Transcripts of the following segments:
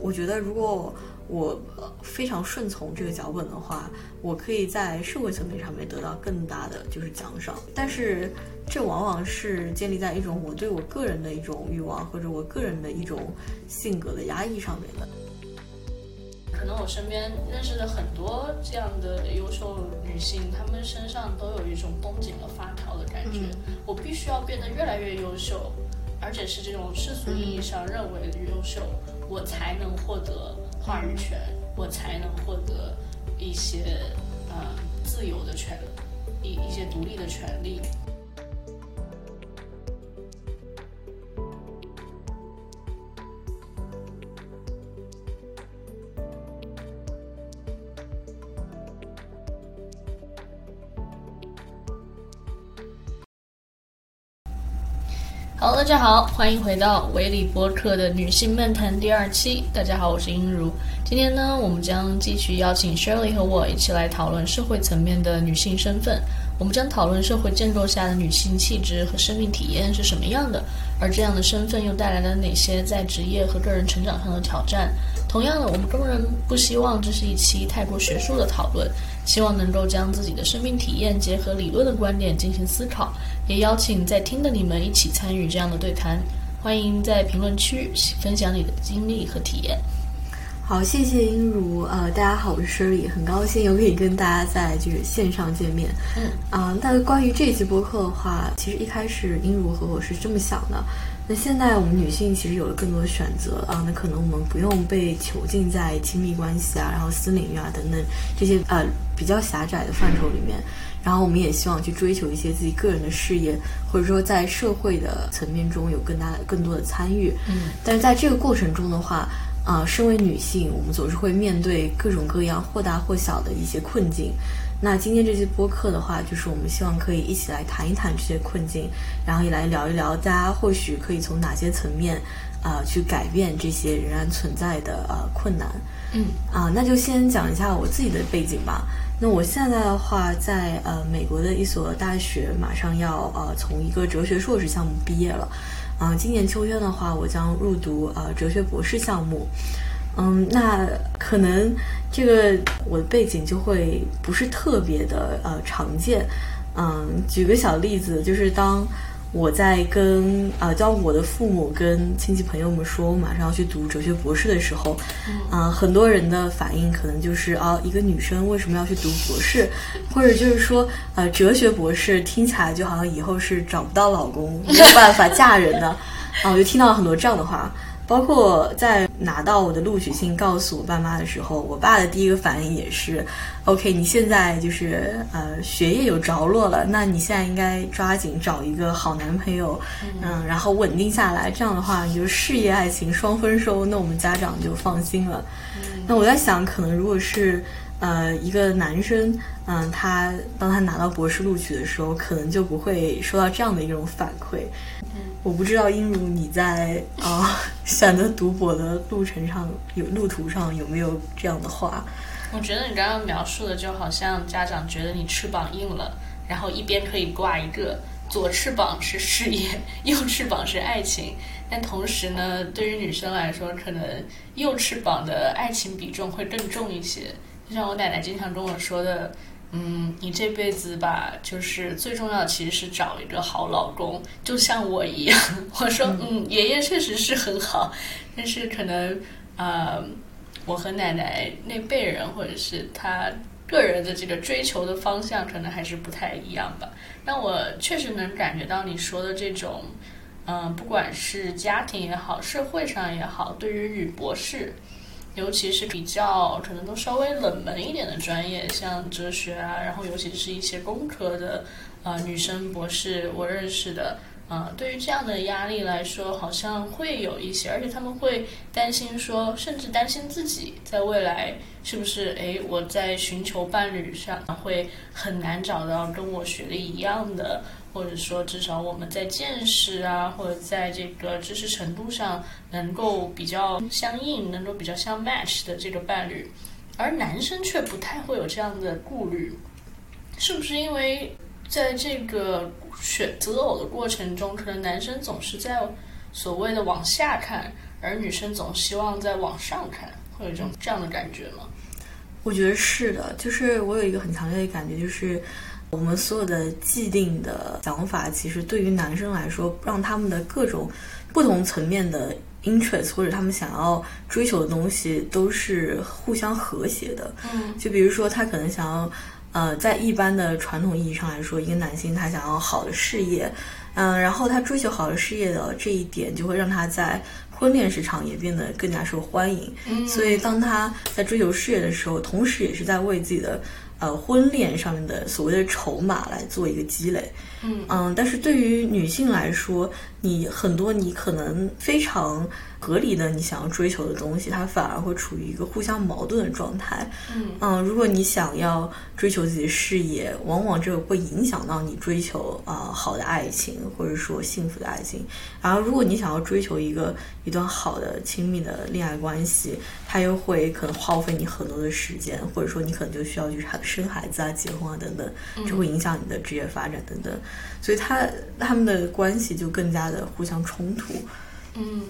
我觉得如果我非常顺从这个脚本的话，我可以在社会层面上面得到更大的就是奖赏。但是这往往是建立在一种我对我个人的一种欲望或者我个人的一种性格的压抑上面的。可能我身边认识的很多这样的优秀女性，她们身上都有一种绷紧了发条的感觉。我必须要变得越来越优秀，而且是这种世俗意义上认为的优秀，我才能获得话语权，我才能获得一些呃自由的权一一些独立的权利。大家好，欢迎回到维里播客的女性漫谈第二期。大家好，我是英如。今天呢，我们将继续邀请 Shirley 和我一起来讨论社会层面的女性身份。我们将讨论社会建构下的女性气质和生命体验是什么样的，而这样的身份又带来了哪些在职业和个人成长上的挑战。同样的，我们当然不希望这是一期太过学术的讨论，希望能够将自己的生命体验结合理论的观点进行思考，也邀请在听的你们一起参与这样的对谈。欢迎在评论区分享你的经历和体验。好，谢谢英如。呃，大家好，我是 Shirley，很高兴又可以跟大家在就是线上见面。嗯，啊，那关于这一期播客的话，其实一开始英如和我是这么想的。那现在我们女性其实有了更多的选择啊，那可能我们不用被囚禁在亲密关系啊，然后私领域啊等等这些呃比较狭窄的范畴里面，然后我们也希望去追求一些自己个人的事业，或者说在社会的层面中有更大的、更多的参与。嗯，但是在这个过程中的话，啊，身为女性，我们总是会面对各种各样或大或小的一些困境。那今天这期播客的话，就是我们希望可以一起来谈一谈这些困境，然后也来聊一聊，大家或许可以从哪些层面啊去改变这些仍然存在的呃困难。嗯啊，那就先讲一下我自己的背景吧。那我现在的话，在呃美国的一所大学，马上要呃从一个哲学硕士项目毕业了。啊，今年秋天的话，我将入读呃哲学博士项目。嗯，那可能这个我的背景就会不是特别的呃常见。嗯，举个小例子，就是当我在跟啊，当我的父母跟亲戚朋友们说我马上要去读哲学博士的时候，啊，很多人的反应可能就是啊，一个女生为什么要去读博士，或者就是说呃，哲学博士听起来就好像以后是找不到老公，没有办法嫁人的 啊，我就听到了很多这样的话。包括在拿到我的录取信告诉我爸妈的时候，我爸的第一个反应也是，OK，你现在就是呃学业有着落了，那你现在应该抓紧找一个好男朋友，嗯，然后稳定下来，这样的话你就事业爱情双丰收，那我们家长就放心了。那我在想，可能如果是呃一个男生，嗯，他当他拿到博士录取的时候，可能就不会收到这样的一种反馈。我不知道英如你在啊 选择读博的路程上有路途上有没有这样的话？我觉得你刚刚描述的就好像家长觉得你翅膀硬了，然后一边可以挂一个左翅膀是事业，右翅膀是爱情。但同时呢，对于女生来说，可能右翅膀的爱情比重会更重一些。就像我奶奶经常跟我说的。嗯，你这辈子吧，就是最重要的其实是找一个好老公，就像我一样。我说，嗯，爷爷确实是很好，但是可能，呃，我和奶奶那辈人或者是他个人的这个追求的方向，可能还是不太一样吧。但我确实能感觉到你说的这种，嗯，不管是家庭也好，社会上也好，对于女博士。尤其是比较可能都稍微冷门一点的专业，像哲学啊，然后尤其是一些工科的，呃，女生博士我认识的，啊，对于这样的压力来说，好像会有一些，而且他们会担心说，甚至担心自己在未来是不是，哎，我在寻求伴侣上会很难找到跟我学的一样的。或者说，至少我们在见识啊，或者在这个知识程度上能够比较相应，能够比较相 match 的这个伴侣，而男生却不太会有这样的顾虑，是不是因为在这个选择偶的过程中，可能男生总是在所谓的往下看，而女生总希望在往上看，会有这种这样的感觉吗？我觉得是的，就是我有一个很强烈的感觉，就是我们所有的既定的想法，其实对于男生来说，让他们的各种不同层面的 interest 或者他们想要追求的东西，都是互相和谐的。嗯，就比如说他可能想要。呃，在一般的传统意义上来说，一个男性他想要好的事业，嗯，然后他追求好的事业的这一点，就会让他在婚恋市场也变得更加受欢迎。嗯，所以当他在追求事业的时候，同时也是在为自己的呃婚恋上面的所谓的筹码来做一个积累。嗯嗯，但是对于女性来说，你很多你可能非常。合理的，你想要追求的东西，它反而会处于一个互相矛盾的状态。嗯嗯，如果你想要追求自己的事业，往往这个会影响到你追求啊好的爱情，或者说幸福的爱情。然后，如果你想要追求一个一段好的亲密的恋爱关系，它又会可能耗费你很多的时间，或者说你可能就需要去生孩子啊、结婚啊等等，就会影响你的职业发展等等。所以，他他们的关系就更加的互相冲突。嗯。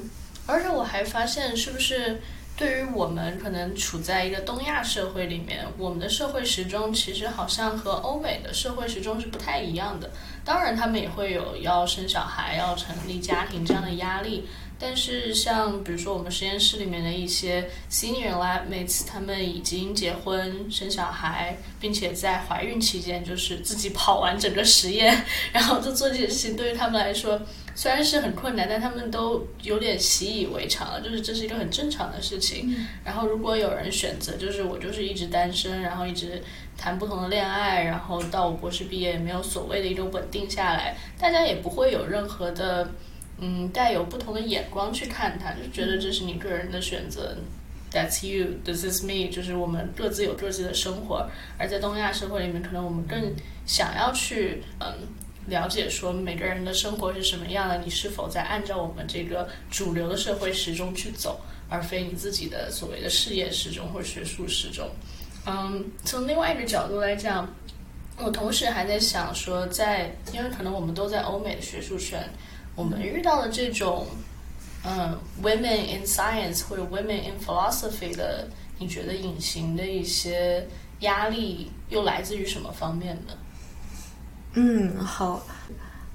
而且我还发现，是不是对于我们可能处在一个东亚社会里面，我们的社会时钟其实好像和欧美的社会时钟是不太一样的。当然，他们也会有要生小孩、要成立家庭这样的压力。但是，像比如说我们实验室里面的一些 senior lab mates，他们已经结婚生小孩，并且在怀孕期间就是自己跑完整个实验，然后就做这件事情，对于他们来说。虽然是很困难，但他们都有点习以为常了，就是这是一个很正常的事情。然后，如果有人选择，就是我就是一直单身，然后一直谈不同的恋爱，然后到我博士毕业也没有所谓的一种稳定下来，大家也不会有任何的嗯带有不同的眼光去看他，就觉得这是你个人的选择，That's you, this is me，就是我们各自有各自的生活。而在东亚社会里面，可能我们更想要去嗯。了解说每个人的生活是什么样的，你是否在按照我们这个主流的社会时钟去走，而非你自己的所谓的事业时钟或学术时钟。嗯，从另外一个角度来讲，我同时还在想说，在因为可能我们都在欧美的学术圈，我们遇到的这种嗯，women in science 或者 women in philosophy 的，你觉得隐形的一些压力又来自于什么方面呢？嗯，好，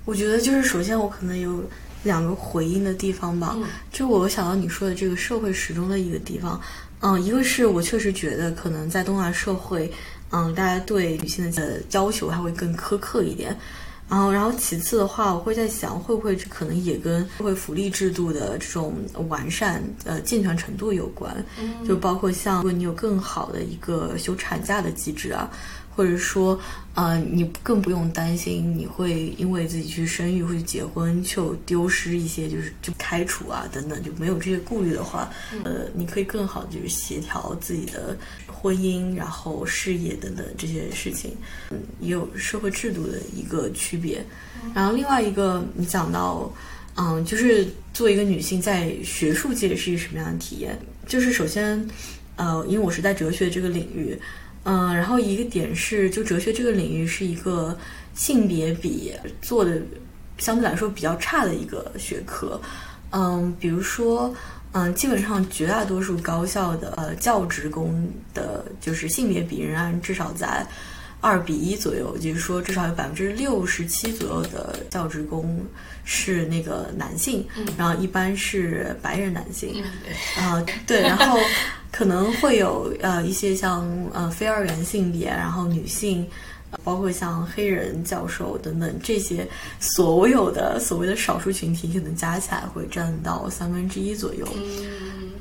我觉得就是首先我可能有两个回应的地方吧。就我想到你说的这个社会时钟的一个地方，嗯，一个是我确实觉得可能在东亚社会，嗯，大家对女性的要求还会更苛刻一点。然后，然后其次的话，我会在想，会不会这可能也跟社会福利制度的这种完善、呃健全程度有关？就包括像如果你有更好的一个休产假的机制啊。或者说，呃，你更不用担心你会因为自己去生育或者结婚就丢失一些，就是就开除啊等等，就没有这些顾虑的话，呃，你可以更好的就是协调自己的婚姻，然后事业等等这些事情，嗯，也有社会制度的一个区别。然后另外一个，你讲到，嗯，就是作为一个女性在学术界是一个什么样的体验？就是首先，呃，因为我是在哲学这个领域。嗯，然后一个点是，就哲学这个领域是一个性别比做的相对来说比较差的一个学科。嗯，比如说，嗯，基本上绝大多数高校的呃教职工的，就是性别比仍然至少在二比一左右，就是说至少有百分之六十七左右的教职工是那个男性，然后一般是白人男性。啊，对，然后。可能会有呃一些像呃非二元性别，然后女性，包括像黑人教授等等这些所有的所谓的少数群体，可能加起来会占到三分之一左右。嗯，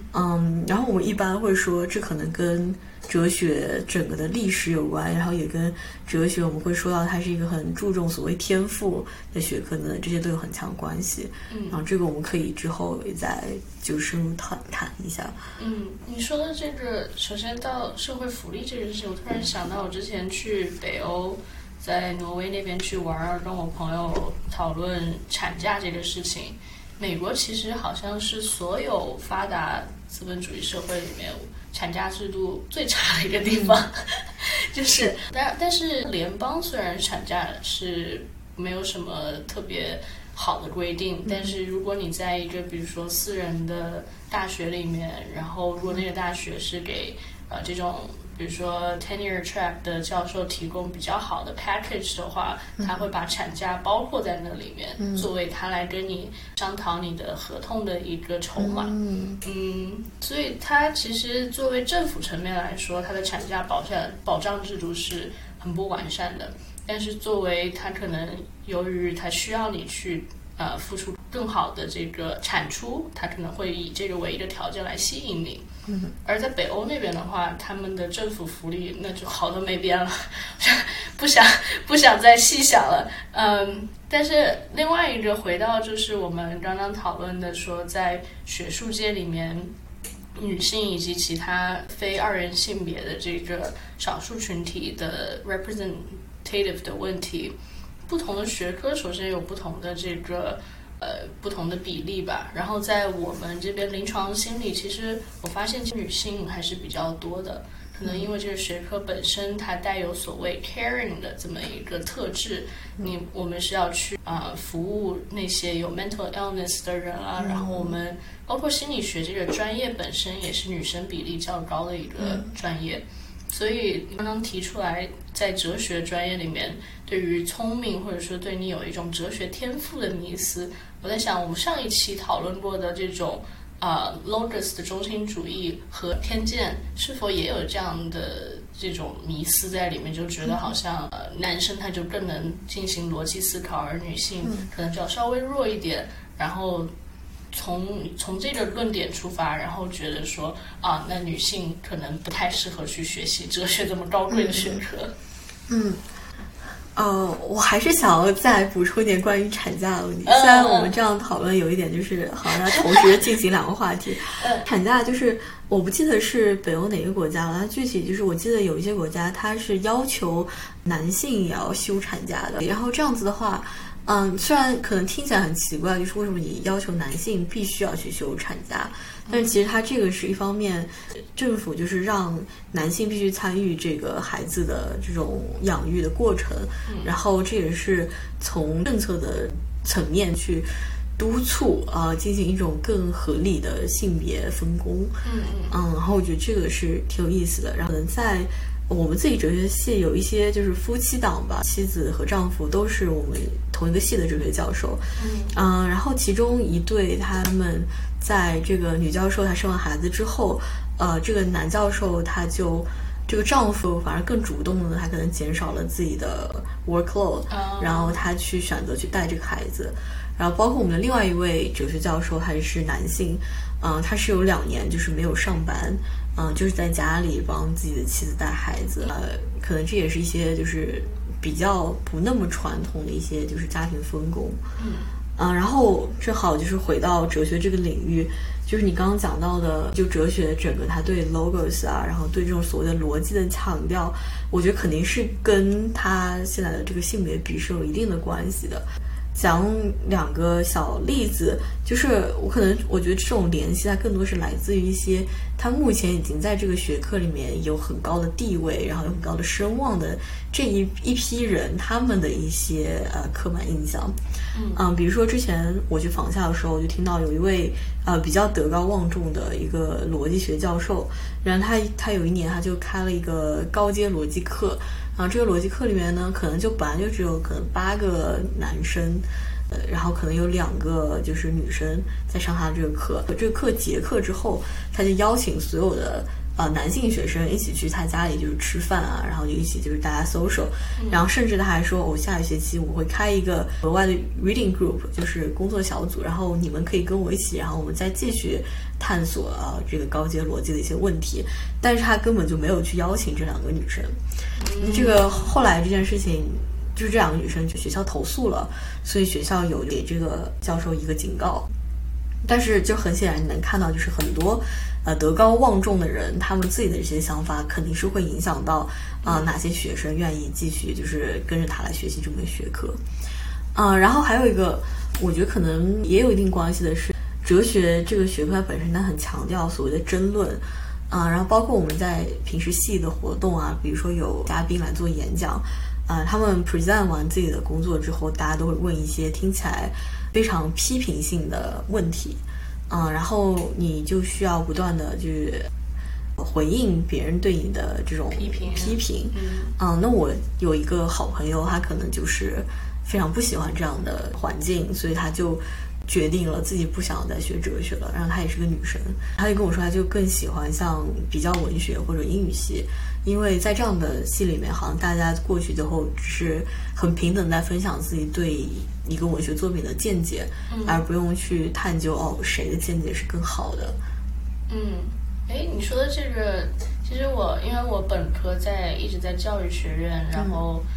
然后我们一般会说，这可能跟。哲学整个的历史有关，然后也跟哲学我们会说到它是一个很注重所谓天赋的学科呢，这些都有很强关系。嗯，然后这个我们可以之后也再就深入谈谈一下。嗯，你说的这个，首先到社会福利这件事情，我突然想到我之前去北欧，在挪威那边去玩，跟我朋友讨论产假这个事情。美国其实好像是所有发达资本主义社会里面。产假制度最差的一个地方，就是但但是联邦虽然产假是没有什么特别好的规定。但是如果你在一个比如说私人的大学里面，然后如果那个大学是给呃这种。比如说 tenure track 的教授提供比较好的 package 的话，他会把产假包括在那里面，作为他来跟你商讨你的合同的一个筹码。嗯，所以它其实作为政府层面来说，它的产假保障保障制度是很不完善的。但是作为他可能由于他需要你去呃付出更好的这个产出，他可能会以这个为一个条件来吸引你。而在北欧那边的话，他们的政府福利那就好的没边了，不想不想再细想了。嗯，但是另外一个回到就是我们刚刚讨论的说，在学术界里面，女性以及其他非二元性别的这个少数群体的 representative 的问题，不同的学科首先有不同的这个。呃，不同的比例吧。然后在我们这边临床心理，其实我发现女性还是比较多的。可能因为这个学科本身它带有所谓 caring 的这么一个特质，你我们是要去啊服务那些有 mental illness 的人啊。然后我们包括心理学这个专业本身也是女生比例较高的一个专业。所以刚刚提出来，在哲学专业里面，对于聪明或者说对你有一种哲学天赋的迷思，我在想，我们上一期讨论过的这种啊 logos 的中心主义和偏见，是否也有这样的这种迷思在里面？就觉得好像呃男生他就更能进行逻辑思考，而女性可能就要稍微弱一点，然后。从从这个论点出发，然后觉得说啊，那女性可能不太适合去学习哲学这么高贵的学科。嗯，呃，我还是想要再补充一点关于产假的问题。虽然我们这样讨论有一点就是好像同时进行两个话题。产假就是我不记得是北欧哪个国家了，它具体就是我记得有一些国家它是要求男性也要休产假的，然后这样子的话。嗯，虽然可能听起来很奇怪，就是为什么你要求男性必须要去休产假？但是其实它这个是一方面，政府就是让男性必须参与这个孩子的这种养育的过程，然后这也是从政策的层面去督促啊，进行一种更合理的性别分工。嗯嗯，然后我觉得这个是挺有意思的。然后可能在。我们自己哲学系有一些就是夫妻档吧，妻子和丈夫都是我们同一个系的哲学教授。嗯，然后其中一对他们在这个女教授她生完孩子之后，呃，这个男教授他就这个丈夫反而更主动的，他可能减少了自己的 workload，然后他去选择去带这个孩子。然后包括我们的另外一位哲学教授还是男性，嗯，他是有两年就是没有上班。嗯，就是在家里帮自己的妻子带孩子，呃，可能这也是一些就是比较不那么传统的一些就是家庭分工。嗯，嗯，然后正好就是回到哲学这个领域，就是你刚刚讲到的，就哲学整个它对 logos 啊，然后对这种所谓的逻辑的强调，我觉得肯定是跟它现在的这个性别比是有一定的关系的。讲两个小例子，就是我可能我觉得这种联系它更多是来自于一些他目前已经在这个学科里面有很高的地位，然后有很高的声望的这一一批人，他们的一些呃刻板印象。嗯，比如说之前我去访校的时候，我就听到有一位呃比较德高望重的一个逻辑学教授，然后他他有一年他就开了一个高阶逻辑课。然后这个逻辑课里面呢，可能就本来就只有可能八个男生，呃，然后可能有两个就是女生在上他的这个课。这个课结课之后，他就邀请所有的。呃，男性学生一起去他家里就是吃饭啊，然后就一起就是大家 social，然后甚至他还说，我下一学期我会开一个额外的 reading group，就是工作小组，然后你们可以跟我一起，然后我们再继续探索啊这个高阶逻辑的一些问题。但是他根本就没有去邀请这两个女生，这个后来这件事情就是这两个女生去学校投诉了，所以学校有给这个教授一个警告。但是就很显然你能看到，就是很多。呃，德高望重的人，他们自己的这些想法肯定是会影响到啊哪些学生愿意继续就是跟着他来学习这门学科。嗯，然后还有一个，我觉得可能也有一定关系的是，哲学这个学科它本身它很强调所谓的争论。啊，然后包括我们在平时系的活动啊，比如说有嘉宾来做演讲，啊，他们 present 完自己的工作之后，大家都会问一些听起来非常批评性的问题，嗯，然后你就需要不断的去回应别人对你的这种批评批评，嗯嗯，那我有一个好朋友，他可能就是非常不喜欢这样的环境，所以他就决定了自己不想再学哲学了。然后她也是个女生，她就跟我说，她就更喜欢像比较文学或者英语系，因为在这样的戏里面，好像大家过去之后只是很平等在分享自己对一个文学作品的见解，而不用去探究哦谁的见解是更好的。嗯，哎，你说的这个，其实我因为我本科在一直在教育学院，然后。嗯，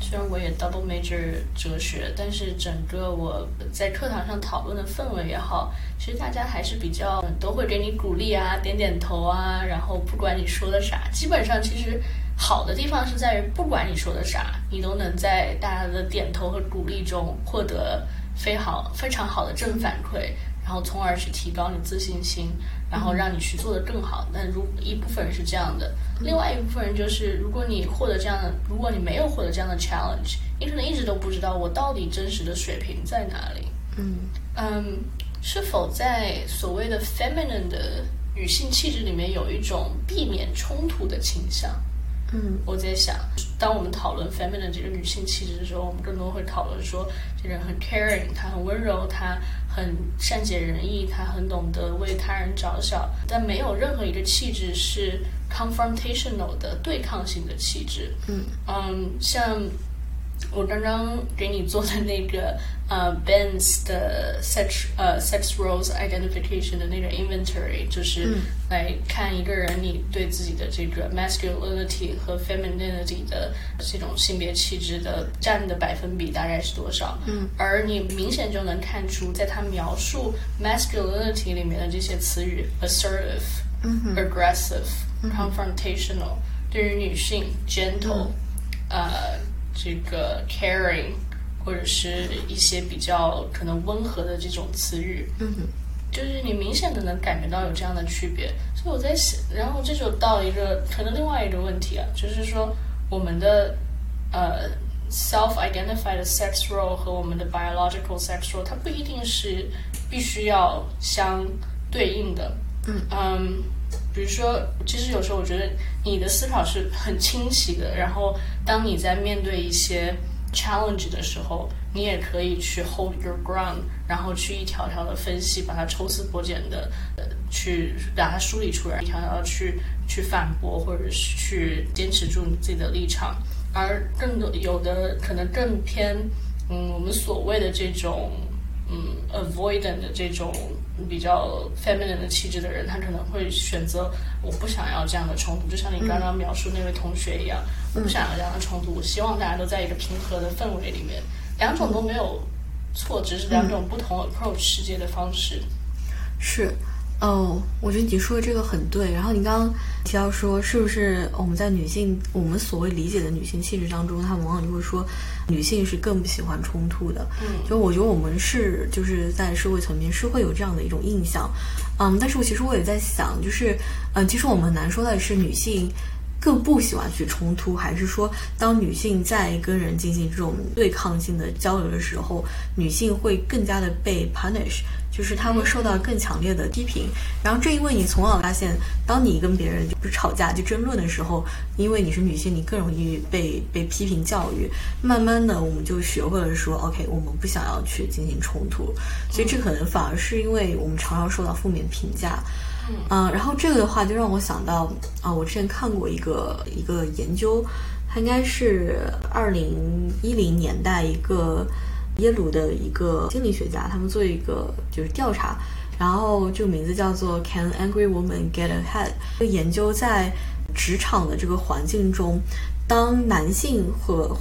虽然我也 double major 哲学，但是整个我在课堂上讨论的氛围也好，其实大家还是比较都会给你鼓励啊，点点头啊，然后不管你说的啥，基本上其实好的地方是在于，不管你说的啥，你都能在大家的点头和鼓励中获得非好非常好的正反馈，然后从而去提高你自信心。然后让你去做的更好。那如一部分人是这样的，另外一部分人就是，如果你获得这样的，如果你没有获得这样的 challenge，你可能一直都不知道我到底真实的水平在哪里。嗯嗯，是否在所谓的 feminine 的女性气质里面有一种避免冲突的倾向？嗯我在想，当我们讨论 feminine 这个女性气质的时候，我们更多会讨论说，这个人很 caring，她很温柔，她很善解人意，他很懂得为他人着想，但没有任何一个气质是 confrontational 的对抗性的气质。嗯嗯，像我刚刚给你做的那个呃 Benz 的 sex 呃 sex roles identification 的那个 inventory，就是嗯来看一个人你对自己的这个 masculinity 和 femininity 的这种性别气质的占的百分比大概是多少。嗯，而你明显就能看出，在他描述 masculinity 里面的这些词语 assertive、aggressive、confrontational，对于女性 gentle，、呃，这个 caring，或者是一些比较可能温和的这种词语，嗯哼就是你明显的能感觉到有这样的区别。所以我在想，然后这就到一个可能另外一个问题啊，就是说我们的呃 self-identified sex role 和我们的 biological sex role，它不一定是必须要相对应的。嗯嗯，比如说，其实有时候我觉得你的思考是很清晰的，然后当你在面对一些 challenge 的时候，你也可以去 hold your ground，然后去一条条的分析，把它抽丝剥茧的呃去把它梳理出来，一条条地去去反驳，或者是去坚持住你自己的立场。而更多有的可能更偏嗯我们所谓的这种嗯 avoidant 的这种比较 feminine 的气质的人，他可能会选择我不想要这样的冲突，就像你刚刚描述那位同学一样，我不想要这样的冲突，我希望大家都在一个平和的氛围里面，两种都没有错，只是两种不同 approach 世界的方式。是，哦，我觉得你说的这个很对。然后你刚刚提到说，是不是我们在女性我们所谓理解的女性气质当中，她们往往就会说女性是更不喜欢冲突的。嗯就我觉得我们是就是在社会层面是会有这样的一种印象，嗯，但是我其实我也在想，就是嗯，其实我们很难说到底是女性。更不喜欢去冲突，还是说，当女性在跟人进行这种对抗性的交流的时候，女性会更加的被 punish，就是她会受到更强烈的批评。然后正因为你从小发现，当你跟别人就不是吵架就争论的时候，因为你是女性，你更容易被被批评教育。慢慢的，我们就学会了说，OK，我们不想要去进行冲突。所以这可能反而是因为我们常常受到负面评价。嗯、然后这个的话就让我想到啊、我之前看过一个一个研究，它应该是二零一零年代一个耶鲁的一个心理学家，他们做一个就是调查，然后这个名字叫做 Can Angry Woman Get Ahead？这个研究在职场的这个环境中，当男性和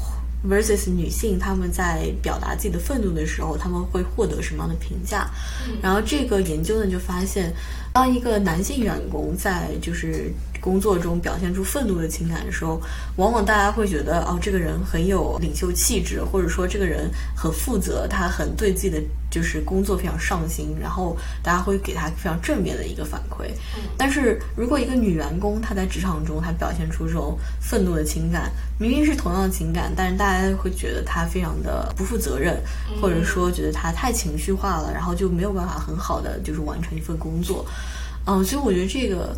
versus 女性他们在表达自己的愤怒的时候，他们会获得什么样的评价？然后这个研究呢就发现，当一个男性员工在就是工作中表现出愤怒的情感的时候，往往大家会觉得哦，这个人很有领袖气质，或者说这个人很负责，他很对自己的就是工作非常上心，然后大家会给他非常正面的一个反馈。但是如果一个女员工她在职场中她表现出这种愤怒的情感，明明是同样的情感，但是大家会觉得她非常的不负责任，或者说觉得她太情绪化了，然后就没有办法很好的就是完成一份工作。嗯，所以我觉得这个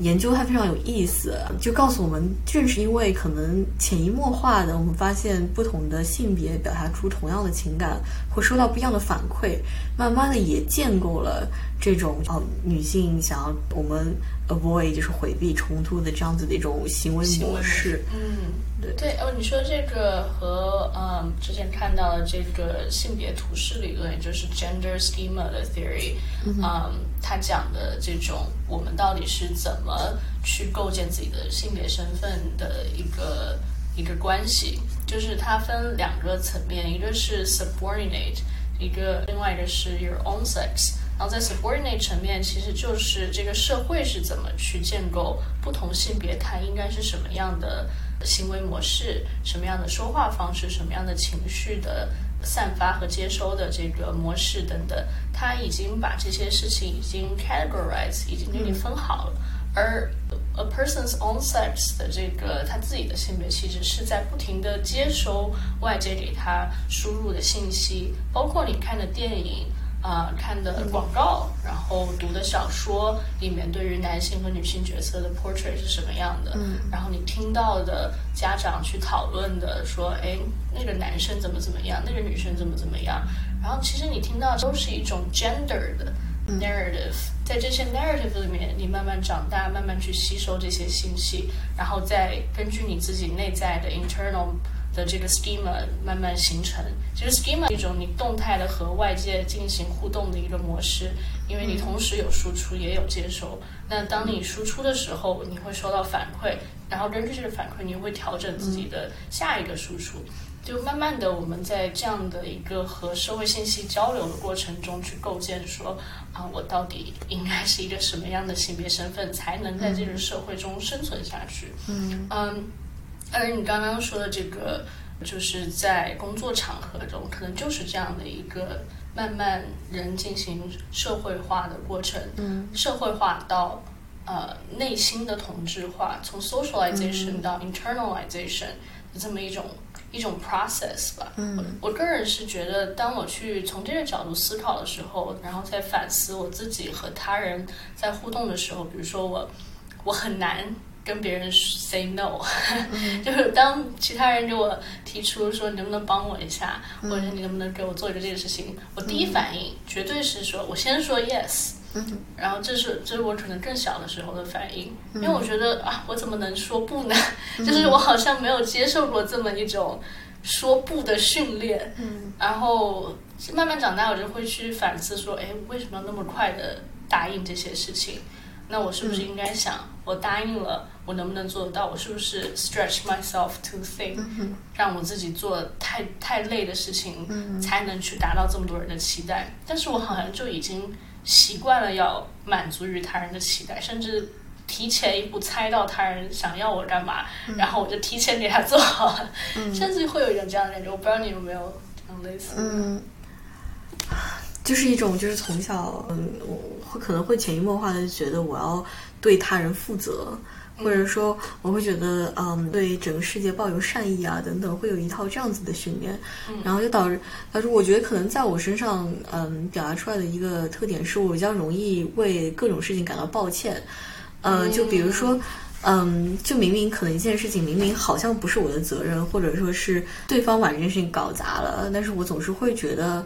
研究它非常有意思，就告诉我们，正是因为可能潜移默化的，我们发现不同的性别表达出同样的情感，会收到不一样的反馈，慢慢的也建构了这种哦，女性想要我们 avoid 就是回避冲突的这样子的一种行为模式。嗯，对对哦，你说这个和嗯之前看到的这个性别图示理论，也就是 gender schema 的 theory，嗯，他讲的这种我们到底是怎么去构建自己的性别身份的一个一个关系，就是它分两个层面，一个是 subordinate，一个另外一个是 your own sex。然后在 subordinate 层面，其实就是这个社会是怎么去建构不同性别它应该是什么样的行为模式、什么样的说话方式、什么样的情绪的散发和接收的这个模式等等，他已经把这些事情已经 categorize，已经给你分好了。而 a person's own sex 的这个他自己的性别其实是在不停的接收外界给他输入的信息，包括你看的电影。啊，看的广告，然后读的小说里面对于男性和女性角色的 portrait 是什么样的？嗯，然后你听到的家长去讨论的说，哎，那个男生怎么怎么样，那个女生怎么怎么样？然后其实你听到都是一种 gender 的 narrative，在这些 narrative 里面，你慢慢长大，慢慢去吸收这些信息，然后再根据你自己内在的 internal。的这个 schema 慢慢形成，其实 schema 一种你动态的和外界进行互动的一个模式，因为你同时有输出也有接收。那当你输出的时候，你会收到反馈，然后根据这个反馈，你会调整自己的下一个输出。就慢慢的，我们在这样的一个和社会信息交流的过程中，去构建说啊，我到底应该是一个什么样的性别身份，才能在这个社会中生存下去？嗯嗯。而你刚刚说的这个，就是在工作场合中，可能就是这样的一个慢慢人进行社会化的过程，嗯，社会化到呃内心的同质化，从 socialization 到 internalization 的这么一种一种 process 吧。嗯，我个人是觉得，当我去从这个角度思考的时候，然后再反思我自己和他人在互动的时候，比如说我我很难。跟别人 say no，就是当其他人给我提出说你能不能帮我一下，或者你能不能给我做一个这个事情，我第一反应绝对是说我先说 yes，然后这是这是我可能更小的时候的反应，因为我觉得啊我怎么能说不呢？就是我好像没有接受过这么一种说不的训练，然后慢慢长大我就会去反思说，哎，为什么要那么快的答应这些事情？那我是不是应该想，我答应了，我能不能做得到？我是不是 stretch myself too thin，让我自己做太太累的事情，才能去达到这么多人的期待？但是我好像就已经习惯了要满足于他人的期待，甚至提前一步猜到他人想要我干嘛，然后我就提前给他做好了，甚至会有一种这样的感觉。我不知道你有没有这样类似的。就是一种，就是从小，嗯，我会可能会潜移默化的觉得我要对他人负责，或者说我会觉得，嗯，对整个世界抱有善意啊，等等，会有一套这样子的训练，然后就导致，导致我觉得可能在我身上，嗯，表达出来的一个特点是我比较容易为各种事情感到抱歉，嗯，就比如说，嗯，就明明可能一件事情明明好像不是我的责任，或者说是对方把这件事情搞砸了，但是我总是会觉得。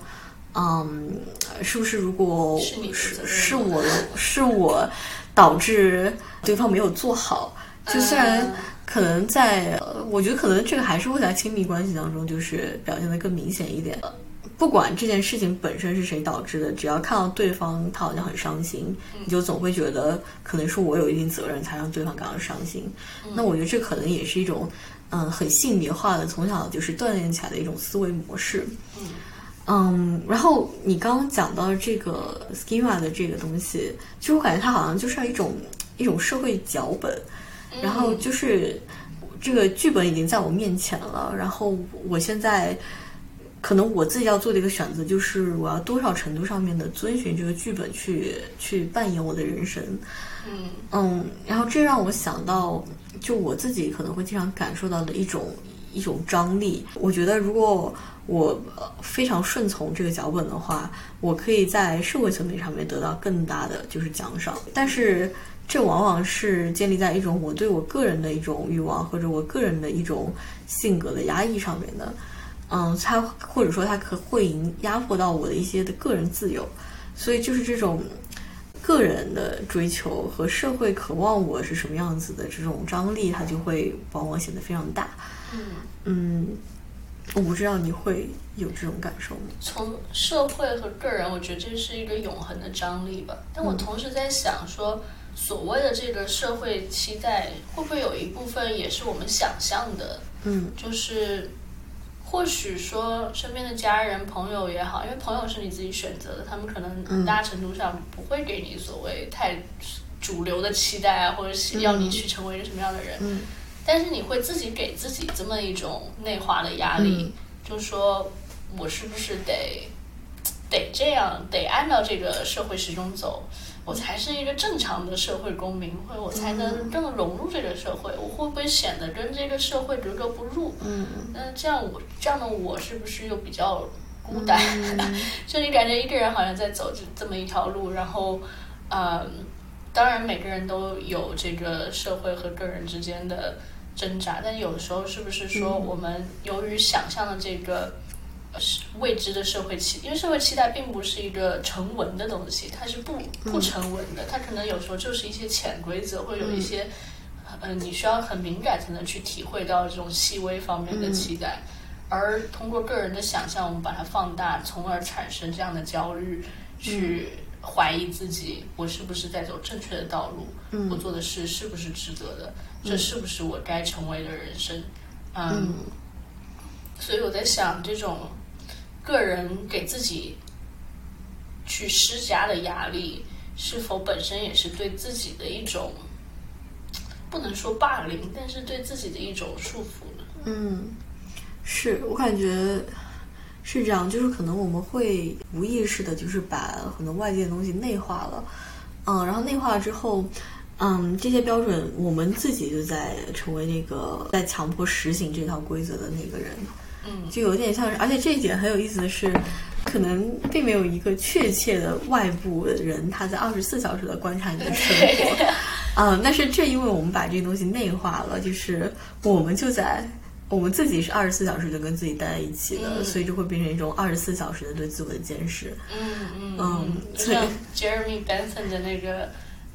嗯，是不是如果是是我是我导致对方没有做好？就虽然可能在，我觉得可能这个还是会在亲密关系当中就是表现的更明显一点。不管这件事情本身是谁导致的，只要看到对方他好像很伤心，你就总会觉得可能是我有一定责任才让对方感到伤心。那我觉得这可能也是一种嗯很性别化的从小就是锻炼起来的一种思维模式。嗯，然后你刚刚讲到这个 schema 的这个东西，其实我感觉它好像就是一种一种社会脚本，然后就是这个剧本已经在我面前了，然后我现在可能我自己要做的一个选择就是我要多少程度上面的遵循这个剧本去去扮演我的人生，嗯。嗯，然后这让我想到，就我自己可能会经常感受到的一种一种张力。我觉得如果我呃非常顺从这个脚本的话，我可以在社会层面上面得到更大的就是奖赏，但是这往往是建立在一种我对我个人的一种欲望或者我个人的一种性格的压抑上面的。嗯，它或者说它可会影压迫到我的一些的个人自由，所以就是这种个人的追求和社会渴望我是什么样子的这种张力，它就会往往显得非常大。嗯。嗯，我不知道你会有这种感受吗？从社会和个人，我觉得这是一个永恒的张力吧。但我同时在想说，所谓的这个社会期待，会不会有一部分也是我们想象的？嗯就是或许说身边的家人、朋友也好，因为朋友是你自己选择的，他们可能很大程度上不会给你所谓太主流的期待啊，或者是要你去成为一个什么样的人。嗯但是你会自己给自己这么一种内化的压力，就是说我是不是得得这样，得按照这个社会时钟走，我才是一个正常的社会公民，或者我才能更融入这个社会。我会不会显得跟这个社会格格不入？嗯那这样我这样的我是不是又比较孤单？嗯 就你感觉一个人好像在走这这么一条路，然后，嗯，当然每个人都有这个社会和个人之间的挣扎，但有的时候是不是说我们由于想象的这个未知的社会期，因为社会期待并不是一个成文的东西，它是不不成文的，它可能有时候就是一些潜规则，会有一些。呃，你需要很敏感才能去体会到这种细微方面的期待，而通过个人的想象，我们把它放大，从而产生这样的焦虑，去怀疑自己，我是不是在走正确的道路？嗯我做的事是不是值得的？这是不是我该成为的人生？嗯，所以我在想，这种个人给自己去施加的压力，是否本身也是对自己的一种不能说霸凌，但是对自己的一种束缚呢？嗯，是我感觉是这样，就是可能我们会无意识的，就是把很多外界的东西内化了，嗯，然后内化了之后。嗯，这些标准，我们自己就在成为那个在强迫实行这套规则的那个人，嗯就有点像是，而且这一点很有意思的是，可能并没有一个确切的外部的人，他在二十四小时的观察你的生活，嗯、但是正因为我们把这个东西内化了，就是我们就在我们自己是二十四小时就跟自己待在一起的，嗯所以就会变成一种二十四小时的对自我的监视。嗯嗯嗯就像 Jeremy Bentham 的那个。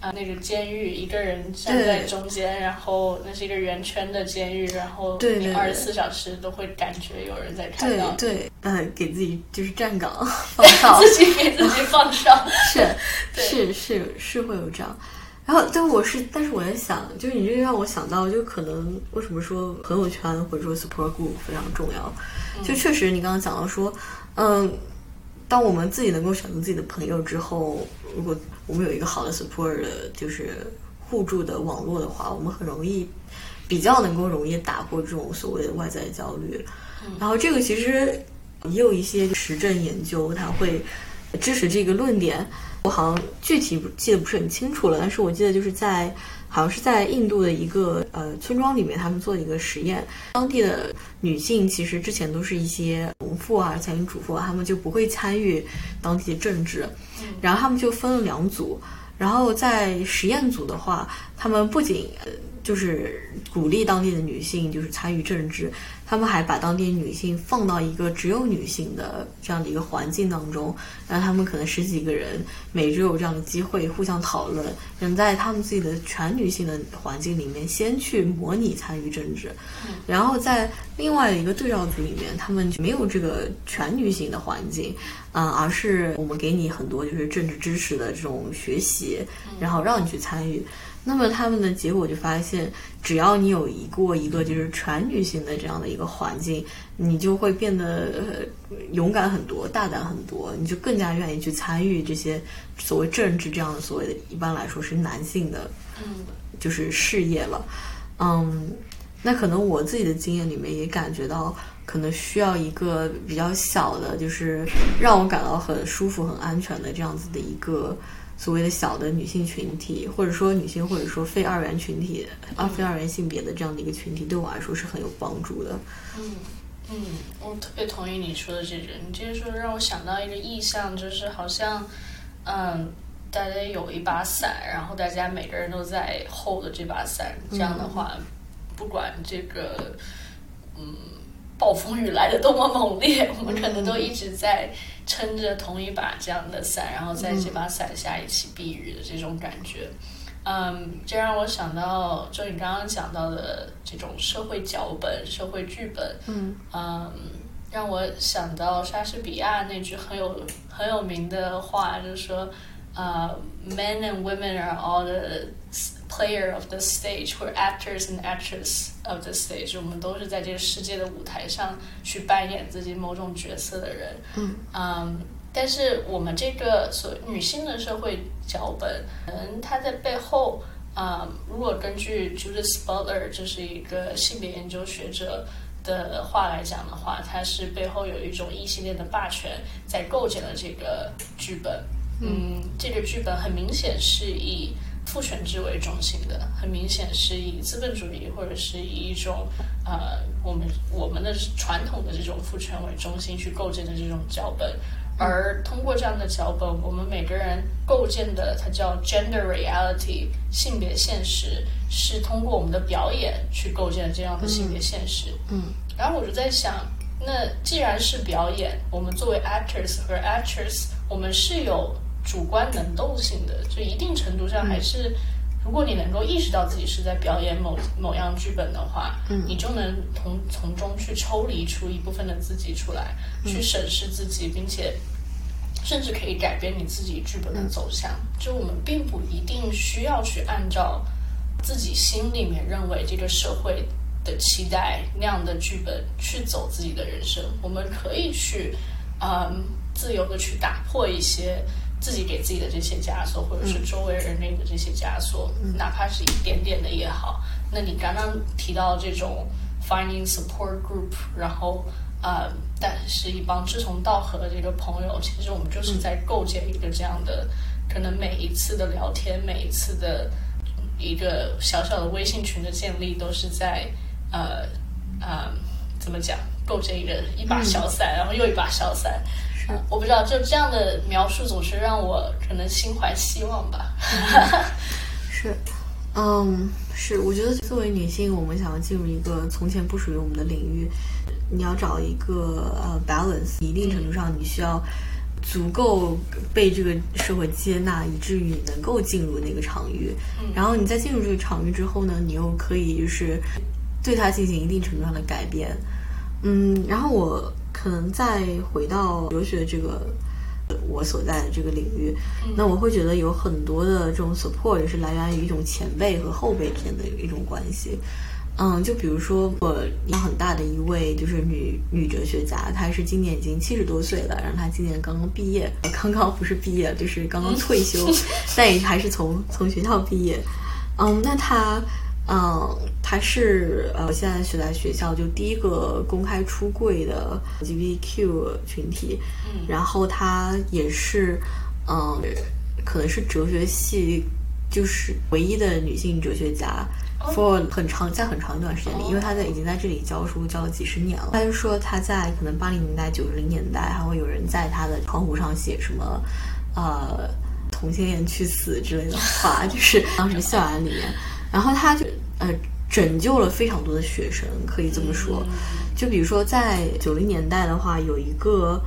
啊，那个监狱，一个人站在中间，然后那是一个圆圈的监狱，然后你二十四小时都会感觉有人在看你，对，呃，给自己就是站岗 放哨，自己给自己放哨。是 对是是是会有这样。然后，但我是，但是我在想，就是你这个让我想到，就可能为什么说朋友圈或者说 support group 非常重要？就确实，你刚刚讲到说，嗯，当我们自己能够选择自己的朋友之后，如果我们有一个好的 support 的，就是互助的网络的话，我们很容易比较能够容易打破这种所谓的外在焦虑。然后这个其实也有一些实证研究，它会支持这个论点。我好像具体记得不是很清楚了，但是我记得就是在好像是在印度的一个呃村庄里面，他们做了一个实验，当地的女性其实之前都是一些农妇啊、家庭主妇啊，她们就不会参与当地的政治，然后他们就分了两组，然后在实验组的话，他们不仅就是鼓励当地的女性就是参与政治，他们还把当地女性放到一个只有女性的这样的一个环境当中，让他们可能十几个人每周有这样的机会互相讨论，能在他们自己的全女性的环境里面先去模拟参与政治，然后在另外的一个对照组里面，他们就没有这个全女性的环境，嗯、而是我们给你很多就是政治知识的这种学习，然后让你去参与。那么他们的结果就发现，只要你有一过一个就是全女性的这样的一个环境，你就会变得勇敢很多、大胆很多，你就更加愿意去参与这些所谓政治这样的所谓的一般来说是男性的，嗯，就是事业了。嗯，那可能我自己的经验里面也感觉到，可能需要一个比较小的，就是让我感到很舒服、很安全的这样子的一个。所谓的小的女性群体，或者说女性，或者说非二元群体二，非二元性别的这样的一个群体，对我来说是很有帮助的。嗯嗯，我特别同意你说的这个。你这个说，让我想到一个意象，就是好像嗯，大家有一把伞，然后大家每个人都在 hold 这把伞。这样的话，不管这个嗯暴风雨来的多么猛烈，我们可能都一直在。撑着同一把这样的伞，然后在这把伞下一起避雨的这种感觉，嗯，这让我想到，就你刚刚讲到的这种社会脚本、社会剧本，嗯，嗯，让我想到莎士比亚那句很有很有名的话，就是说，呃，men and women are all the player of the stage, we're actors and actresses of the stage，我们都是在这个世界的舞台上去扮演自己某种角色的人。嗯嗯，但是我们这个所女性的社会脚本，嗯，它在背后，啊，如果根据 Judith Butler，这是一个性别研究学者的话来讲的话，它是背后有一种异性恋的霸权在构建了这个剧本。嗯，这个剧本很明显是以。父权制为中心的，很明显是以资本主义或者是以一种呃我们我们的传统的这种父权为中心去构建的这种脚本，而通过这样的脚本，我们每个人构建的它叫 gender reality 性别现实，是通过我们的表演去构建这样的性别现实。嗯，然后我就在想，那既然是表演，我们作为 actors 和 actress，我们是有。主观能动性的，就一定程度上还是，如果你能够意识到自己是在表演某某样剧本的话，嗯，你就能从从中去抽离出一部分的自己出来，去审视自己，并且甚至可以改变你自己剧本的走向。就我们并不一定需要去按照自己心里面认为这个社会的期待那样的剧本去走自己的人生，我们可以去嗯自由的去打破一些。自己给自己的这些枷锁，或者是周围人给的这些枷锁，哪怕是一点点的也好。那你刚刚提到这种 finding support group，然后呃，但是一帮志同道合的这个朋友，其实我们就是在构建一个这样的，可能每一次的聊天，每一次的一个小小的微信群的建立，都是在呃呃，怎么讲，构建一个一把小伞，然后又一把小伞。我不知道，就这样的描述总是让我可能心怀希望吧。是，嗯，是。我觉得作为女性，我们想要进入一个从前不属于我们的领域，你要找一个呃 balance，一定程度上你需要足够被这个社会接纳，以至于你能够进入那个场域。然后你在进入这个场域之后呢，你又可以就是对它进行一定程度上的改变。嗯，然后我。可能再回到哲学这个我所在的这个领域，那我会觉得有很多的这种 support 也是来源于一种前辈和后辈之间的一种关系。嗯，就比如说我影响很大的一位就是女女哲学家，她是今年已经七十多岁了，然后她今年刚刚毕业，刚刚不是毕业，就是刚刚退休，但也还是从从学校毕业。嗯，那她。嗯，他是呃，现在学在学校就第一个公开出柜的 LGBTQ 群体，嗯，然后他也是，嗯，可能是哲学系就是唯一的女性哲学家，for 很长在很长一段时间里，因为他在已经在这里教书教了几十年了。他就说他在可能八零年代、九零年代还会有人在他的窗户上写什么，呃，同性恋去死之类的话，就是当时校园里面。然后他就呃拯救了非常多的学生，可以这么说。就比如说在九零年代的话，有一个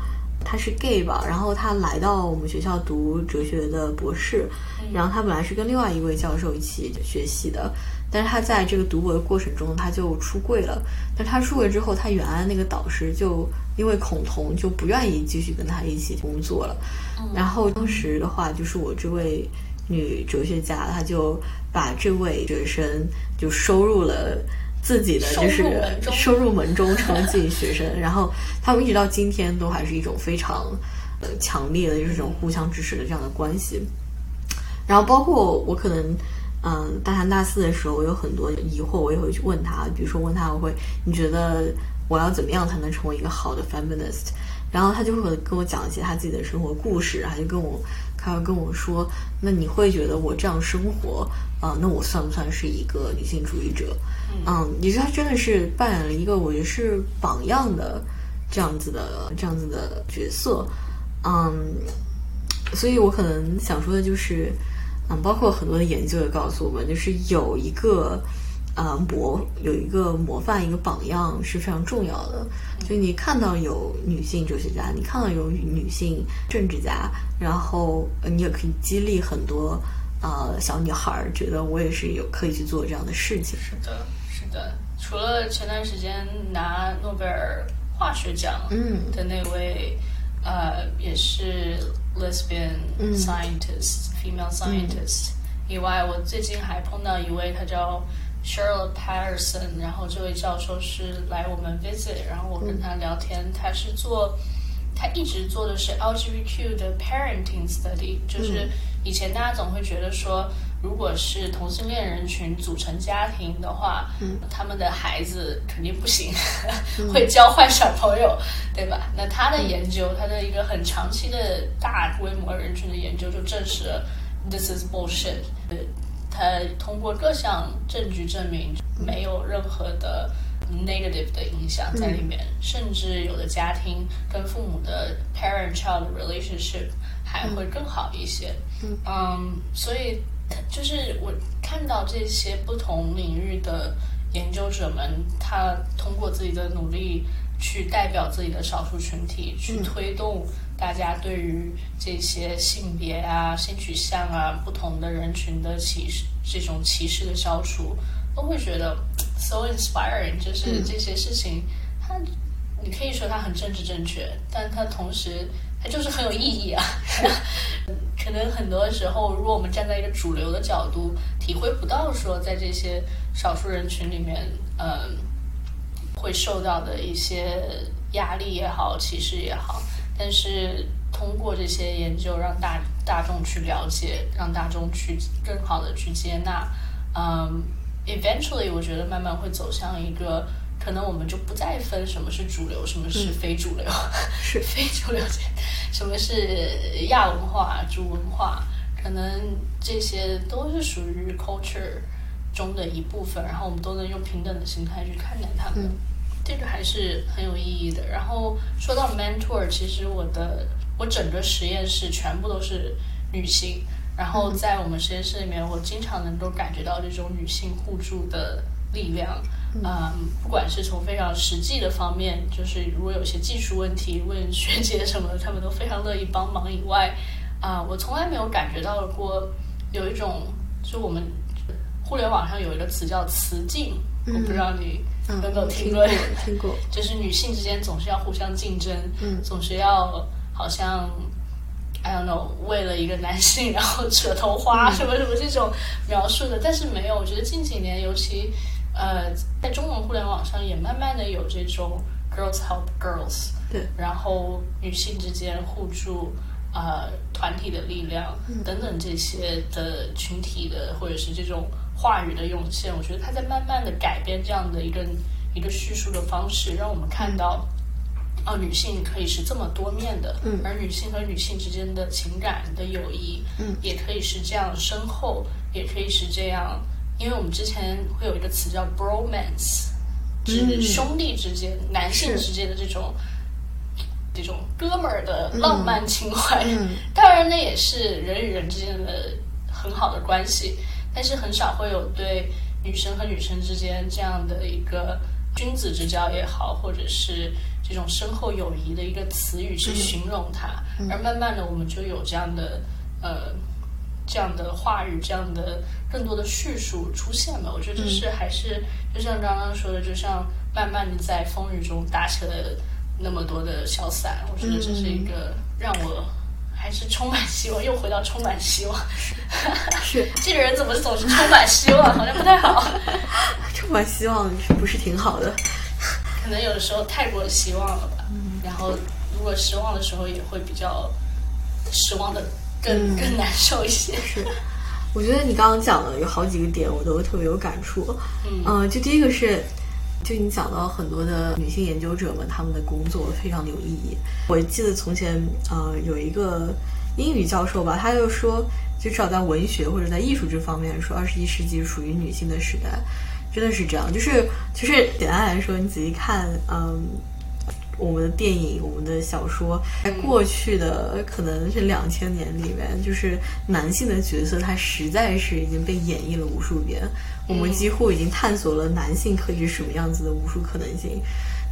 他是 gay 吧，然后他来到我们学校读哲学的博士，然后他本来是跟另外一位教授一起学习的，但是他在这个读博的过程中他就出柜了。但他出柜之后，他原来那个导师就因为恐同就不愿意继续跟他一起工作了。然后当时的话，就是我这位。女哲学家，她就把这位学生就收入了自己的就是收入门中，成了自己学生。然后他们一直到今天都还是一种非常呃强烈的，就是这种互相支持的这样的关系。然后包括我可能嗯大三大四的时候，我有很多疑惑，我也会去问他，比如说问他我会你觉得我要怎么样才能成为一个好的 feminist？然后他就会跟我讲一些他自己的生活故事，他就跟我，他会跟我说，那你会觉得我这样生活，啊，那我算不算是一个女性主义者？嗯，也是他真的是扮演了一个我觉得是榜样的这样子的这样子的角色，嗯，所以我可能想说的就是，嗯，包括很多的研究也告诉我们，就是有一个。啊，模有一个模范，一个榜样是非常重要的。就你看到有女性哲学家，你看到有女性政治家，然后你也可以激励很多呃小女孩，觉得我也是有可以去做这样的事情。是的，是的。除了前段时间拿诺贝尔化学奖的那位，呃，也是 lesbian scientist female scientist 以外，我最近还碰到一位，他叫。Charlotte Patterson，然后这位教授是来我们 visit，然后我跟他聊天，他是做，他一直做的是 LGBTQ 的 parenting study，就是以前大家总会觉得说，如果是同性恋人群组成家庭的话，他们的孩子肯定不行，会教坏小朋友，对吧？那他的研究，他的一个很长期的大规模人群的研究，就证实了 this is bullshit。他通过各项证据证明没有任何的 negative 的影响在里面，甚至有的家庭跟父母的 parent-child relationship 还会更好一些。嗯，所以就是我看到这些不同领域的研究者们，他通过自己的努力去代表自己的少数群体，去推动。大家对于这些性别啊、性取向啊、不同的人群的歧视，这种歧视的消除，都会觉得 so inspiring。就是这些事情，它你可以说它很政治正确，但它同时它就是很有意义啊。可能很多时候，如果我们站在一个主流的角度，体会不到说在这些少数人群里面，嗯，会受到的一些压力也好、歧视也好。但是通过这些研究，让大大众去了解，让大众去更好的去接纳，嗯，eventually 我觉得慢慢会走向一个，可能我们就不再分什么是主流，什么是非主流，是。非主流，什么是亚文化、主文化，可能这些都是属于 culture 中的一部分，然后我们都能用平等的心态去看待他们。这个还是很有意义的。然后说到 mentor，其实我的我整个实验室全部都是女性。然后在我们实验室里面，我经常能够感觉到这种女性互助的力量。嗯，不管是从非常实际的方面，就是如果有些技术问题问学姐什么，他们都非常乐意帮忙。以外，啊，我从来没有感觉到过有一种，就我们互联网上有一个词叫“雌竞”，我不知道你。有没有听过？听过，就是女性之间总是要互相竞争，嗯总是要好像，I don't know，为了一个男性然后扯头花什么什么这种描述的，但是没有。我觉得近几年，尤其呃，在中文互联网上也慢慢的有这种 girls help girls，对，然后女性之间互助，呃，团体的力量等等这些的群体的或者是这种。话语的涌现，我觉得他在慢慢的改变这样的一个一个叙述的方式，让我们看到，哦，女性可以是这么多面的，嗯，而女性和女性之间的情感的友谊，嗯，也可以是这样深厚，也可以是这样，因为我们之前会有一个词叫 bromance，指兄弟之间、男性之间的这种这种哥们儿的浪漫情怀，嗯，当然那也是人与人之间的很好的关系。但是很少会有对女生和女生之间这样的一个君子之交也好，或者是这种深厚友谊的一个词语去形容它。而慢慢的，我们就有这样的呃这样的话语，这样的更多的叙述出现了。我觉得这是还是就像刚刚说的，就像慢慢的在风雨中打起了那么多的小伞。我觉得这是一个让我还是充满希望，又回到充满希望。是这个人怎么总是充满希望？好像不太好。充满希望不是挺好的？可能有的时候太过希望了吧。嗯。然后如果失望的时候，也会比较失望的更更难受一些。是。我觉得你刚刚讲的有好几个点，我都特别有感触。嗯，就第一个是，就你讲到很多的女性研究者们，他们的工作非常的有意义。我记得从前，呃，有一个英语教授吧，他就说，就至少在文学或者在艺术这方面，说二十一世纪属于女性的时代，真的是这样。就是，其实简单来说，你仔细看，嗯。我们的电影，我们的小说，在过去的可能是两千年里面，就是男性的角色，他实在是已经被演绎了无数遍。我们几乎已经探索了男性可以是什么样子的无数可能性。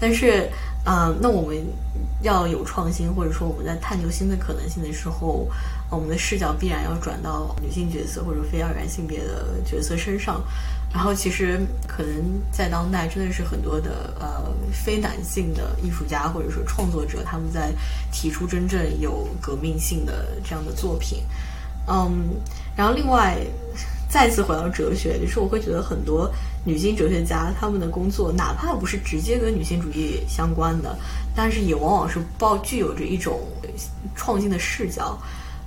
但是，嗯，那我们要有创新，或者说我们在探究新的可能性的时候，我们的视角必然要转到女性角色或者非二元性别的角色身上。然后，其实可能在当代，真的是很多的呃非男性的艺术家或者说创作者，他们在提出真正有革命性的这样的作品。嗯，然后另外再次回到哲学，就是我会觉得很多女性哲学家他们的工作，哪怕不是直接跟女性主义相关的，但是也往往是抱具有着一种创新的视角。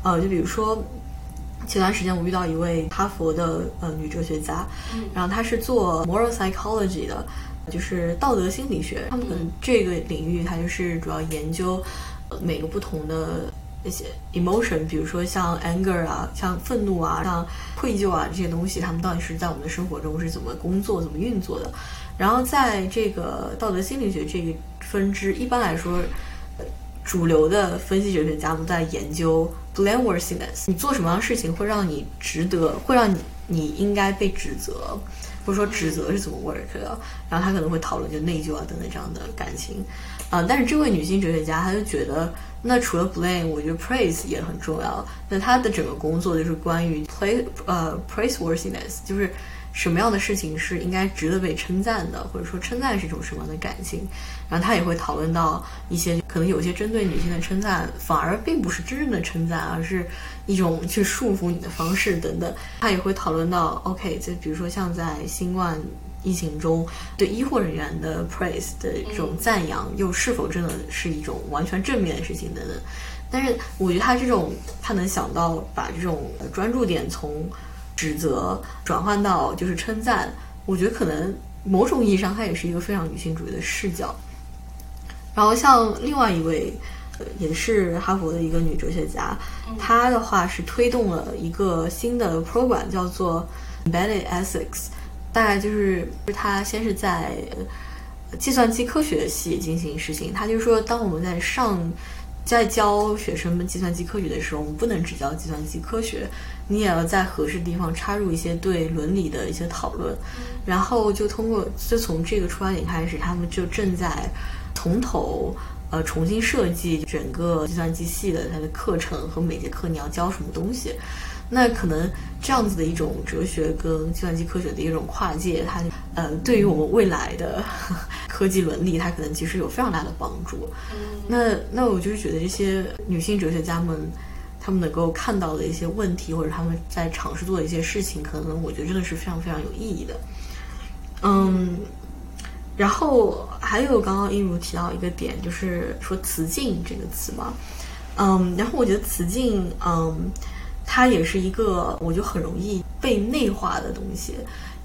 呃，就比如说。前段时间我遇到一位哈佛的呃女哲学家，然后她是做 moral psychology 的，就是道德心理学。他们可能这个领域，它就是主要研究每个不同的那些 emotion，比如说像 anger 啊，像愤怒啊，像愧疚啊这些东西，他们到底是在我们的生活中是怎么工作、怎么运作的。然后在这个道德心理学这个分支，一般来说。主流的分析哲学家都在研究 blameworthiness，你做什么样的事情会让你值得，会让你你应该被指责，或者说指责是怎么 work 的？然后他可能会讨论就内疚啊等等这样的感情，啊，但是这位女性哲学家，她就觉得，那除了 blame，我觉得 praise 也很重要。那她的整个工作就是关于 play 呃 praiseworthiness，就是。什么样的事情是应该值得被称赞的，或者说称赞是一种什么样的感情？然后他也会讨论到一些可能有些针对女性的称赞，反而并不是真正的称赞，而是一种去束缚你的方式等等。他也会讨论到，OK，就比如说像在新冠疫情中对医护人员的 praise 的这种赞扬，又是否真的是一种完全正面的事情等等。但是我觉得他这种他能想到把这种专注点从。指责转换到就是称赞，我觉得可能某种意义上他也是一个非常女性主义的视角。然后像另外一位，也是哈佛的一个女哲学家，她的话是推动了一个新的 program，叫做 Embedded Ethics，大概就是他先是在计算机科学系进行实行，他就说当我们在上。在教学生们计算机科学的时候，我们不能只教计算机科学，你也要在合适的地方插入一些对伦理的一些讨论。然后就通过，就从这个出发点开始，他们就正在从头呃重新设计整个计算机系的它的课程和每节课你要教什么东西。那可能这样子的一种哲学跟计算机科学的一种跨界，它呃对于我们未来的科技伦理，它可能其实有非常大的帮助。那那我就是觉得这些女性哲学家们，他们能够看到的一些问题，或者他们在尝试做的一些事情，可能我觉得真的是非常非常有意义的。嗯，然后还有刚刚一如提到一个点，就是说“雌竞”这个词嘛。嗯，然后我觉得“雌竞”嗯。它也是一个，我就很容易被内化的东西。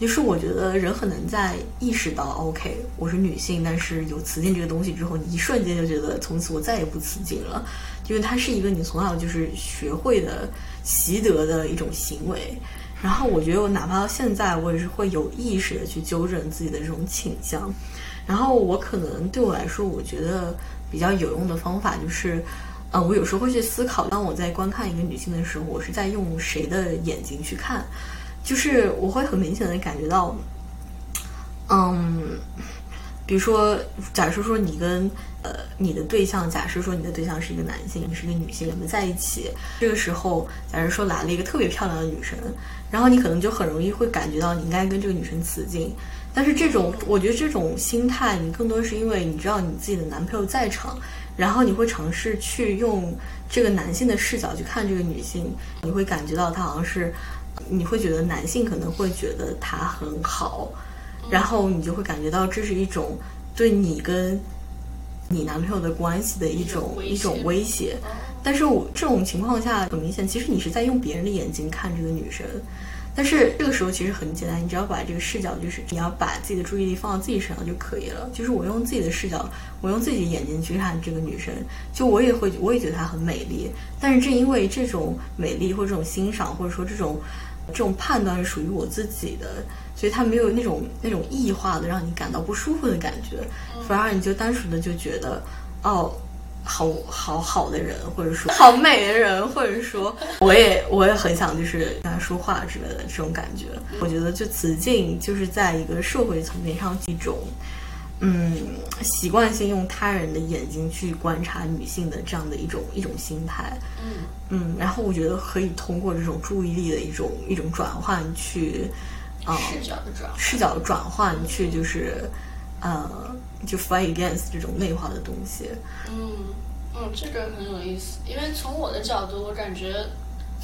就是我觉得人很难在意识到，OK，我是女性，但是有雌竞这个东西之后，你一瞬间就觉得从此我再也不雌竞了，因为它是一个你从小就是学会的、习得的一种行为。然后我觉得我哪怕到现在，我也是会有意识的去纠正自己的这种倾向。然后我可能对我来说，我觉得比较有用的方法就是。呃，我有时候会去思考，当我在观看一个女性的时候，我是在用谁的眼睛去看？就是我会很明显的感觉到，嗯，比如说，假设说你跟呃你的对象，假设说你的对象是一个男性，你是一个女性，你们在一起，这个时候，假如说来了一个特别漂亮的女生，然后你可能就很容易会感觉到你应该跟这个女生雌竞，但是这种，我觉得这种心态，你更多是因为你知道你自己的男朋友在场。然后你会尝试去用这个男性的视角去看这个女性，你会感觉到她好像是，你会觉得男性可能会觉得她很好，然后你就会感觉到这是一种对你跟你男朋友的关系的一种一种威胁。但是我这种情况下很明显，其实你是在用别人的眼睛看这个女生。但是这个时候其实很简单，你只要把这个视角，就是你要把自己的注意力放到自己身上就可以了。就是我用自己的视角，我用自己的眼睛去看这个女生，就我也会，我也觉得她很美丽。但是正因为这种美丽或者这种欣赏，或者说这种这种判断是属于我自己的，所以它没有那种那种异化的让你感到不舒服的感觉，反而你就单纯的就觉得，哦。好好好的人，或者说好美的人，或者说我也我也很想就是跟他说话之类的这种感觉。我觉得就雌竞就是在一个社会层面上一种，嗯，习惯性用他人的眼睛去观察女性的这样的一种一种心态。嗯嗯，然后我觉得可以通过这种注意力的一种一种转换去，啊，视角的转视角的转换去就是，呃。就 fight against 这种内化的东西。嗯嗯，这个很有意思，因为从我的角度，我感觉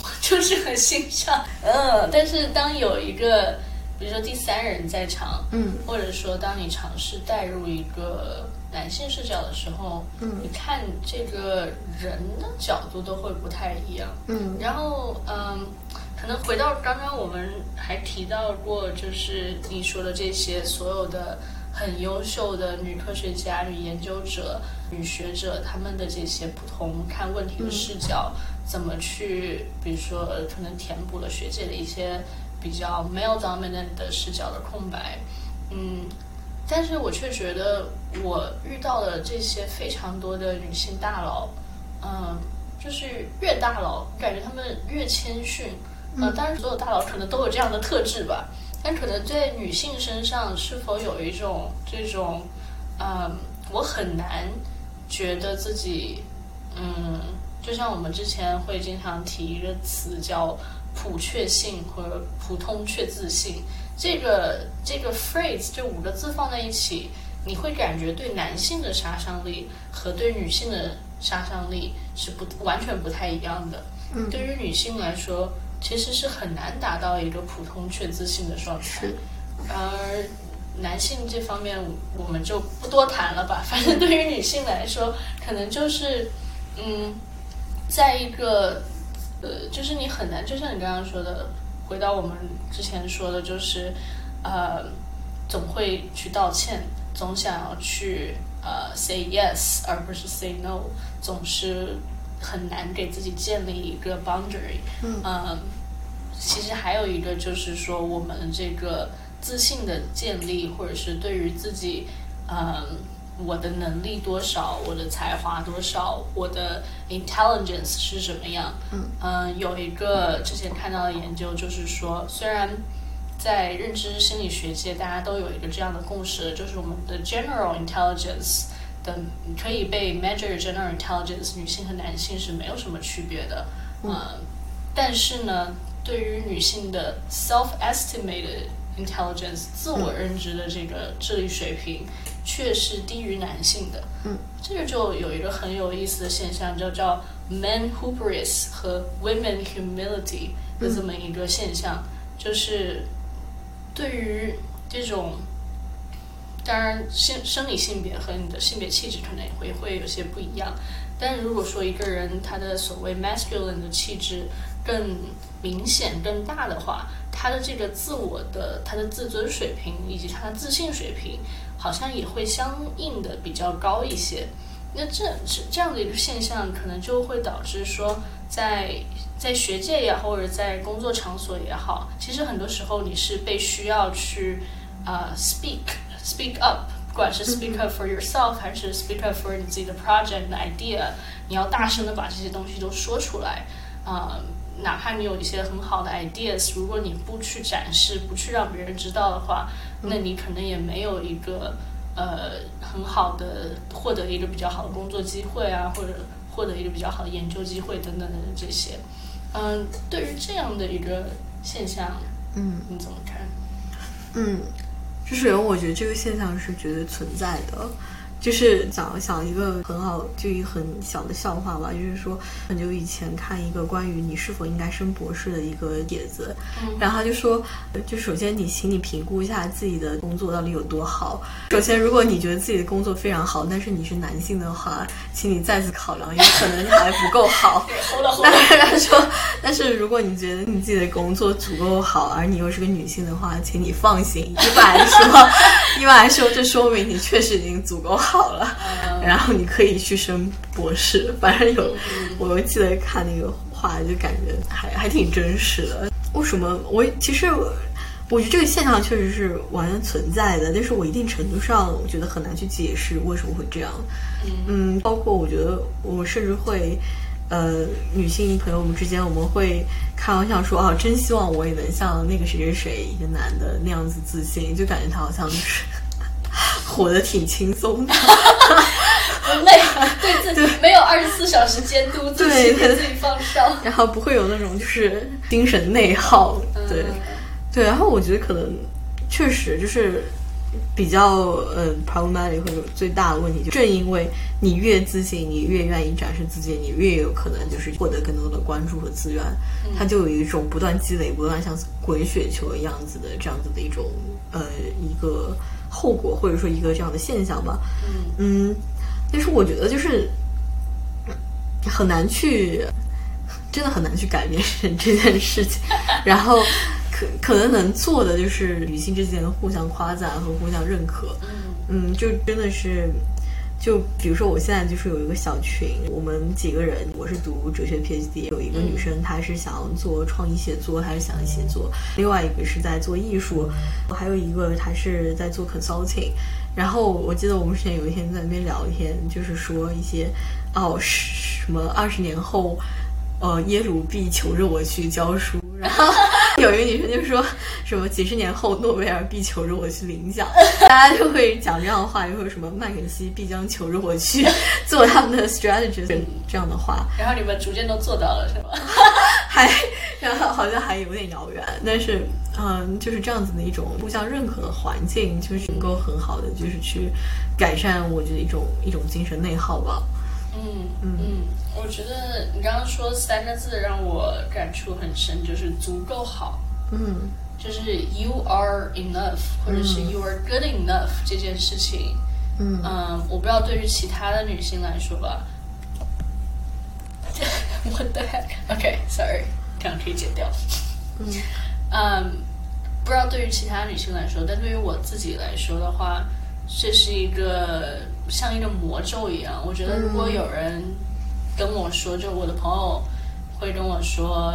我 就是很欣赏。嗯，但是当有一个，比如说第三人在场，嗯，或者说当你尝试带入一个男性视角的时候，嗯，你看这个人的角度都会不太一样。嗯，然后嗯，可能回到刚刚我们还提到过，就是你说的这些所有的。很优秀的女科学家、女研究者、女学者，他们的这些不同看问题的视角，怎么去，比如说可能填补了学界的一些比较 male dominant 的视角的空白，嗯，但是我却觉得我遇到了这些非常多的女性大佬，嗯，就是越大佬，感觉他们越谦逊，呃，当然所有大佬可能都有这样的特质吧。但可能在女性身上，是否有一种这种，嗯，我很难觉得自己，嗯，就像我们之前会经常提一个词叫“普确性”或者“普通确自信”，这个这个 phrase 这五个字放在一起，你会感觉对男性的杀伤力和对女性的杀伤力是不完全不太一样的。嗯，对于女性来说。其实是很难达到一个普通却自信的状态，而男性这方面我们就不多谈了吧。反正对于女性来说，可能就是嗯，在一个呃，就是你很难，就像你刚刚说的，回到我们之前说的，就是呃，总会去道歉，总想要去呃 say yes 而不是 say no，总是。很难给自己建立一个 boundary，嗯，其实还有一个就是说，我们这个自信的建立，或者是对于自己，嗯，我的能力多少，我的才华多少，我的 intelligence 是什么样，嗯，有一个之前看到的研究，就是说，虽然在认知心理学界，大家都有一个这样的共识，就是我们的 general intelligence。可以被 measure general intelligence，女性和男性是没有什么区别的，嗯，但是呢，对于女性的 self-estimated intelligence，自我认知的这个智力水平，却是低于男性的，嗯，这个就有一个很有意思的现象，就叫 men hubris 和 women humility 的这么一个现象，就是对于这种。当然，生生理性别和你的性别气质可能也会会有些不一样。但如果说一个人他的所谓 masculine 的气质更明显、更大的话，他的这个自我的、他的自尊水平以及他的自信水平，好像也会相应的比较高一些。那这是这样的一个现象，可能就会导致说，在在学界也好，或者在工作场所也好，其实很多时候你是被需要去啊 speak。Speak up，不管是 speak up for yourself 还是 speak up for 你自己的 project 的 idea，你要大声的把这些东西都说出来。啊，哪怕你有一些很好的 ideas，如果你不去展示，不去让别人知道的话，那你可能也没有一个呃很好的获得一个比较好的工作机会啊，或者获得一个比较好的研究机会等等等等这些。嗯，对于这样的一个现象，嗯，你怎么看？嗯。就是我觉得这个现象是绝对存在的，就是讲想一个很好，就一个很小的笑话吧，就是说很久以前看一个关于你是否应该升博士的一个帖子，然后他就说，就首先你请你评估一下自己的工作到底有多好。首先，如果你觉得自己的工作非常好，但是你是男性的话，请你再次考量，有可能你还不够好。但是他说，但是如果你觉得你自己的工作足够好，而你又是个女性的话，请你放心。一般来说，一般来说，这说明你确实已经足够好。好了，然后你可以去升博士。反正有，我记得看那个话，就感觉还还挺真实的。为什么？我其实我觉得这个现象确实是完全存在的，但是我一定程度上我觉得很难去解释为什么会这样。嗯，包括我觉得我甚至会，呃，女性朋友们之间，我们会开玩笑说啊，真希望我也能像那个谁谁谁一个男的那样子自信，就感觉他好像是。活得挺轻松的，不 累，对自己没有二十四小时监督自己，给自己放哨，然后不会有那种就是精神内耗，对，对，然后我觉得可能确实就是比较嗯 problematic 或者最大的问题，就正因为你越自信，你越愿意展示自己，你越有可能就是获得更多的关注和资源，它就有一种不断积累、不断像滚雪球一样子的这样子的一种呃一个。后果或者说一个这样的现象吧，嗯，但是我觉得就是很难去，真的很难去改变这件事情。然后可可能能做的就是女性之间的互相夸赞和互相认可，嗯，就真的是。就比如说，我现在就是有一个小群，我们几个人，我是读哲学 PhD，有一个女生，她是想做创意写作，她是想写作；另外一个是在做艺术，还有一个她是在做 consulting。然后我记得我们之前有一天在那边聊天，就是说一些哦，什么二十年后，呃，耶鲁必求着我去教书，然后。有一个女生就说什么几十年后诺贝尔必求着我去领奖，大家就会讲这样的话，就说什么麦肯锡必将求着我去做他们的 strategist 这样的话。然后你们逐渐都做到了是吗？还然后好像还有点遥远，但是嗯，就是这样子的一种互相认可的环境，就是能够很好的就是去改善我觉得一种一种精神内耗吧。嗯嗯，我觉得你刚刚说三个字让我感触很深，就是足够好。嗯，就是 you are enough，或者是 you are good enough 这件事情。嗯嗯，我不知道对于其他的女性来说吧。What the heck？OK，sorry，这样可以剪掉。嗯嗯，不知道对于其他女性来说，但对于我自己来说的话，这是一个。像一个魔咒一样，我觉得如果有人跟我说，就我的朋友会跟我说，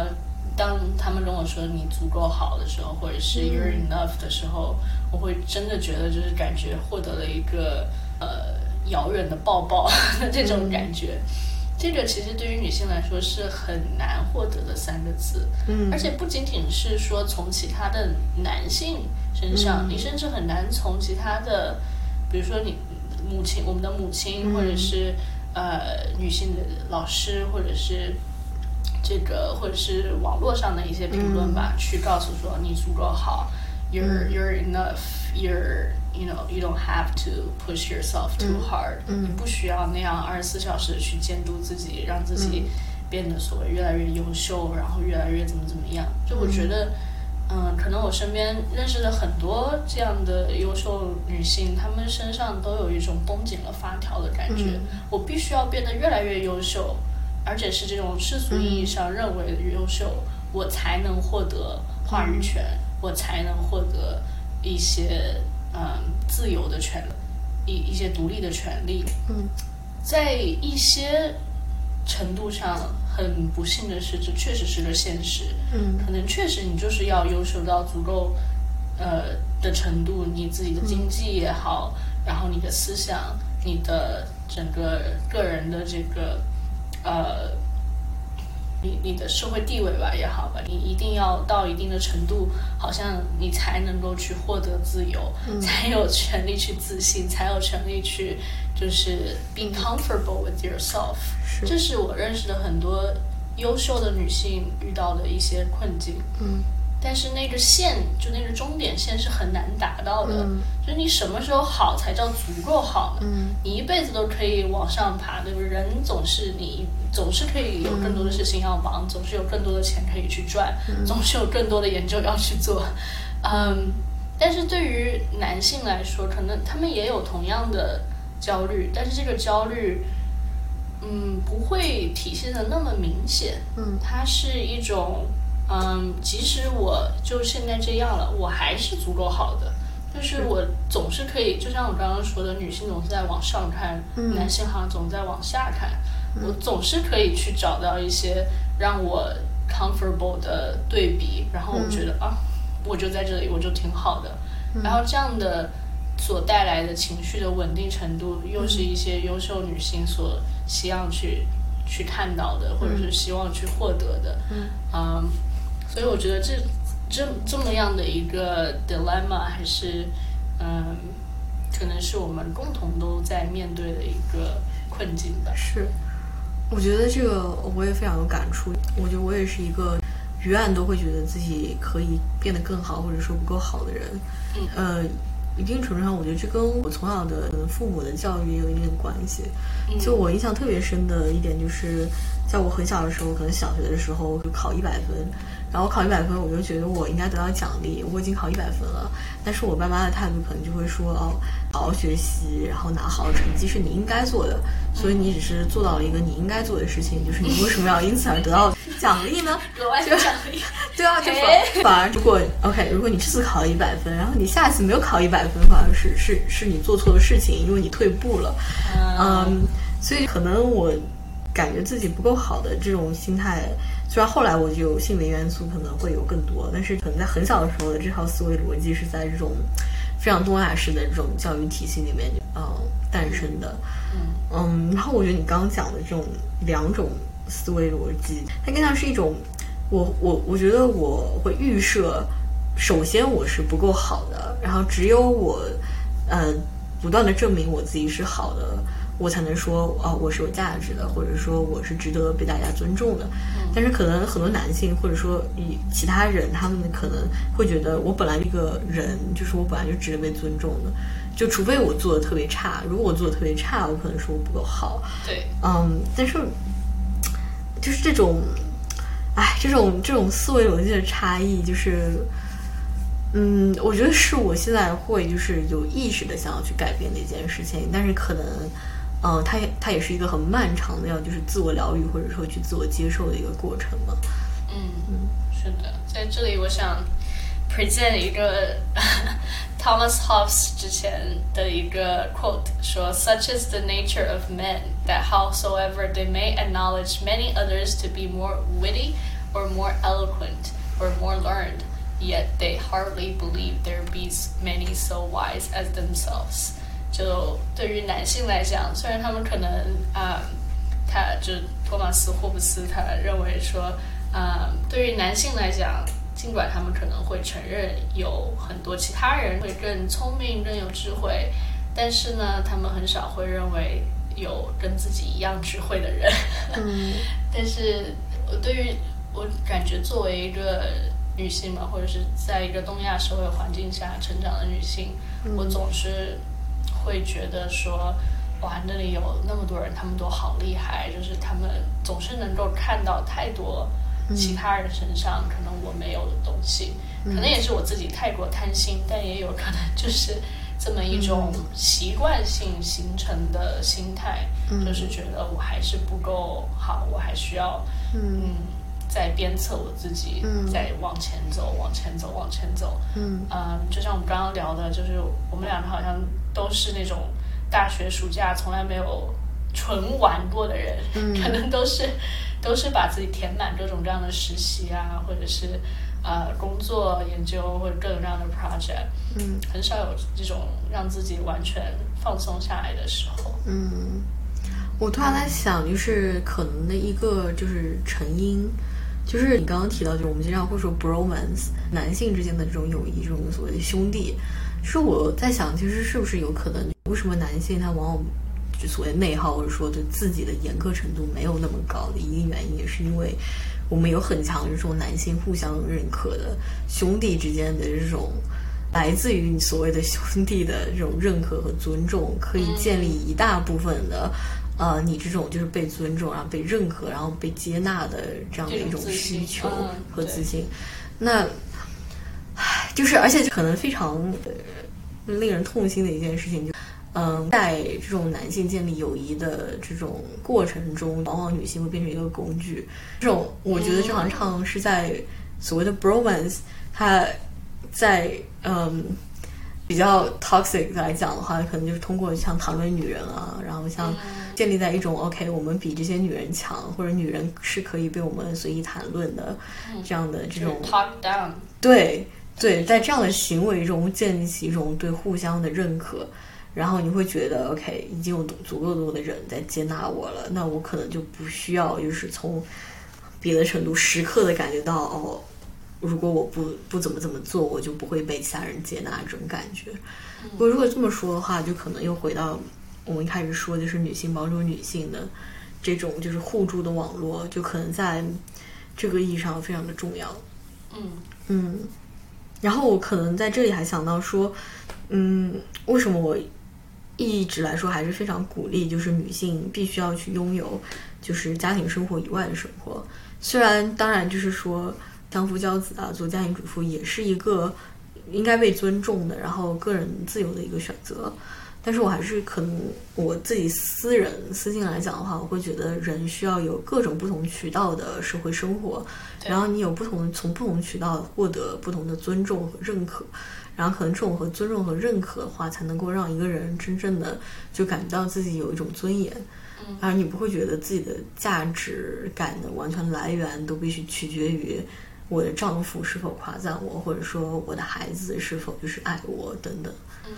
当他们跟我说你足够好的时候，或者是 you're enough 的时候，我会真的觉得就是感觉获得了一个呃遥远的抱抱的 这种感觉。这个其实对于女性来说是很难获得的三个字，嗯，而且不仅仅是说从其他的男性身上，你甚至很难从其他的，比如说你。母亲，我们的母亲，或者是呃女性的老师，或者是这个，或者是网络上的一些评论吧，去告诉说你足够好，you're you're enough，you're you know you don't have to push yourself too hard，你不需要那样二十四小时去监督自己，让自己变得所谓越来越优秀，然后越来越怎么怎么样。就我觉得。嗯，可能我身边认识的很多这样的优秀女性，她们身上都有一种绷紧了发条的感觉。我必须要变得越来越优秀，而且是这种世俗意义上认为的优秀，我才能获得话语权，我才能获得一些嗯自由的权利，一一些独立的权利。嗯，在一些程度上。很不幸的是，这确实是个现实。嗯，可能确实你就是要优秀到足够，呃的程度，你自己的经济也好，然后你的思想，你的整个个人的这个，呃，你你的社会地位吧也好吧，你一定要到一定的程度，好像你才能够去获得自由，才有权利去自信，才有权利去就是 being comfortable with yourself。这是我认识的很多优秀的女性遇到的一些困境。嗯，但是那个线，就那个终点线是很难达到的。嗯就是你什么时候好才叫足够好呢？嗯你一辈子都可以往上爬，对不对？人总是你总是可以有更多的事情要忙，总是有更多的钱可以去赚，总是有更多的研究要去做。嗯，但是对于男性来说，可能他们也有同样的焦虑，但是这个焦虑，嗯，不会体现的那么明显。嗯它是一种，嗯，即使我就现在这样了，我还是足够好的。就是我总是可以，就像我刚刚说的，女性总是在往上看，嗯男性好像总在往下看。我总是可以去找到一些让我 comfortable 的对比，然后我觉得、啊，我就在这里，我就挺好的。然后这样的所带来的情绪的稳定程度，又是一些优秀女性所希望去去看到的，或者是希望去获得的。嗯所以我觉得这这这么样的一个 dilemma，还是嗯，可能是我们共同都在面对的一个困境吧。是，我觉得这个我也非常有感触。我觉得我也是一个永远都会觉得自己可以变得更好，或者说不够好的人。嗯呃，一定程度上，我觉得这跟我从小的父母的教育也有一定的关系。嗯就我印象特别深的一点就是，在我很小的时候，可能小学的时候就考一百分，然后考一百分，我就觉得我应该得到奖励，我已经考一百分了。但是我爸妈的态度可能就会说，哦，好好学习，然后拿好成绩是你应该做的，所以你只是做到了一个你应该做的事情，就是你为什么要因此而得到奖励呢？额外的奖励，对啊，就哎反反而如果 OK，如果你这次考了一百分，然后你下次没有考一百分，反而是是是你做错了事情，因为你退步了。嗯，所以可能我感觉自己不够好的这种心态，虽然后来我就性别元素可能会有更多，但是可能在很小的时候的这套思维逻辑是在这种非常东亚式的这种教育体系里面，嗯、诞生的。嗯嗯，然后我觉得你刚刚讲的这种两种思维逻辑，它更像是一种，我我我觉得我会预设，首先我是不够好的，然后只有我，呃，不断的证明我自己是好的，我才能说啊、我是有价值的，或者说我是值得被大家尊重的。但是可能很多男性或者说以其他人，他们可能会觉得我本来这个人就是我本来就值得被尊重的，就除非我做的特别差，如果我做的特别差，我可能说我不够好。对，嗯，但是就是这种，哎，这种这种思维逻辑的差异，就是，嗯，我觉得是我现在会就是有意识的想要去改变的一件事情，但是可能，嗯，它也它也是一个很漫长的要就是自我疗愈或者说去自我接受的一个过程嘛。嗯，是的，在这里我想 present 一个 Thomas Hobbes 之前的一个 quote，说 Such is the nature of men that howsoever they may acknowledge many others to be more witty or more eloquent or more learned, yet they hardly believe there be many so wise as themselves. 就对于男性来讲，虽然他们可能啊、他就托马斯霍布斯他认为说，啊、对于男性来讲，尽管他们可能会承认有很多其他人会更聪明、更有智慧，但是呢，他们很少会认为有跟自己一样智慧的人。嗯 但是我对于我感觉作为一个女性嘛，或者是在一个东亚社会环境下成长的女性，我总是会觉得说，哇，那里有那么多人，他们都好厉害，就是他们总是能够看到太多其他人身上可能我没有的东西，可能也是我自己太过贪心，但也有可能 就是这么一种习惯性形成的心态，就是觉得我还是不够好，我还需要嗯在鞭策我自己，嗯再往前走，往前走，往前走。嗯嗯，就像我们刚刚聊的，就是我们两个好像都是那种大学暑假从来没有纯玩过的人，嗯可能都是都是把自己填满各种各样的实习啊，或者是呃工作研究或者各种各样的 project，嗯很少有这种让自己完全放松下来的时候。嗯，我突然在想，就是可能的一个就是成因，就是你刚刚提到，就是我们经常会说 bromance，男性之间的这种友谊，这种所谓的兄弟。是我在想，其实是不是有可能，为什么男性他往往就所谓内耗，或者说对自己的严苛程度没有那么高的一个原因，也是因为我们有很强这种男性互相认可的兄弟之间的这种。来自于你所谓的兄弟的这种认可和尊重，可以建立一大部分的，呃，你这种就是被尊重，然后被认可，然后被接纳的这样的一种需求和自信。那，就是而且可能非常令人痛心的一件事情，就嗯，在这种男性建立友谊的这种过程中，往往女性会变成一个工具。这种我觉得这行唱是在所谓的 bromance，它。在嗯比较 toxic 来讲的话，可能就是通过像谈论女人啊，然后像建立在一种 OK，我们比这些女人强，或者女人是可以被我们随意谈论的这样的这种 talk down。对对，在这样的行为中建立起一种对互相的认可，然后你会觉得 OK，已经有足够多的人在接纳我了，那我可能就不需要就是从别的程度时刻的感觉到哦。如果我不不怎么怎么做，我就不会被其他人接纳这种感觉。不过如果这么说的话，就可能又回到我们一开始说，就是女性帮助女性的这种就是互助的网络，就可能在这个意义上非常的重要。嗯嗯。然后我可能在这里还想到说，嗯，为什么我一直来说还是非常鼓励，就是女性必须要去拥有就是家庭生活以外的生活。虽然当然就是说。相夫教子啊，做家庭主妇也是一个应该被尊重的，然后个人自由的一个选择。但是我还是可能我自己私人私信来讲的话，我会觉得人需要有各种不同渠道的社会生活，然后你有不同从不同渠道获得不同的尊重和认可，然后可能这种和尊重和认可的话，才能够让一个人真正的就感觉到自己有一种尊严。而你不会觉得自己的价值感的完全来源都必须取决于。我的丈夫是否夸赞我，或者说我的孩子是否就是爱我等等。嗯，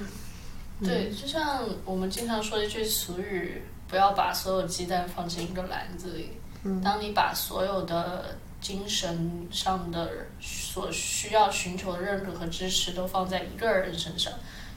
对，就像我们经常说一句俗语：“不要把所有鸡蛋放进一个篮子里。”嗯，当你把所有的精神上的所需要寻求的认可和支持都放在一个人身上，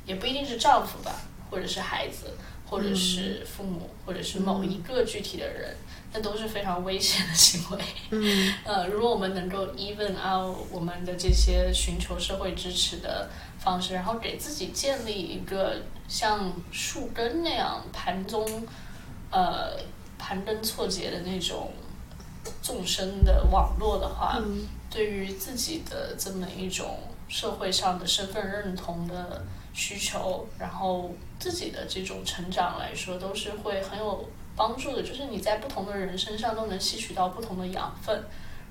也不一定是丈夫吧，或者是孩子，或者是父母，或者是某一个具体的人。那都是非常危险的行为。嗯，呃，如果我们能够 even out 我们的这些寻求社会支持的方式，然后给自己建立一个像树根那样盘中呃盘根错节的那种纵深的网络的话，对于自己的这么一种社会上的身份认同的需求，然后自己的这种成长来说，都是会很有。帮助的就是你在不同的人身上都能吸取到不同的养分，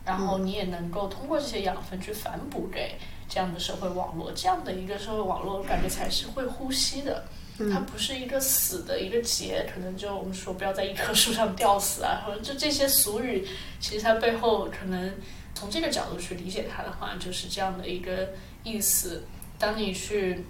然后你也能够通过这些养分去反哺给这样的社会网络，这样的一个社会网络感觉才是会呼吸的，它不是一个死的一个结，可能就我们说不要在一棵树上吊死啊，或者就这些俗语，其实它背后可能从这个角度去理解它的话，就是这样的一个意思。当你去。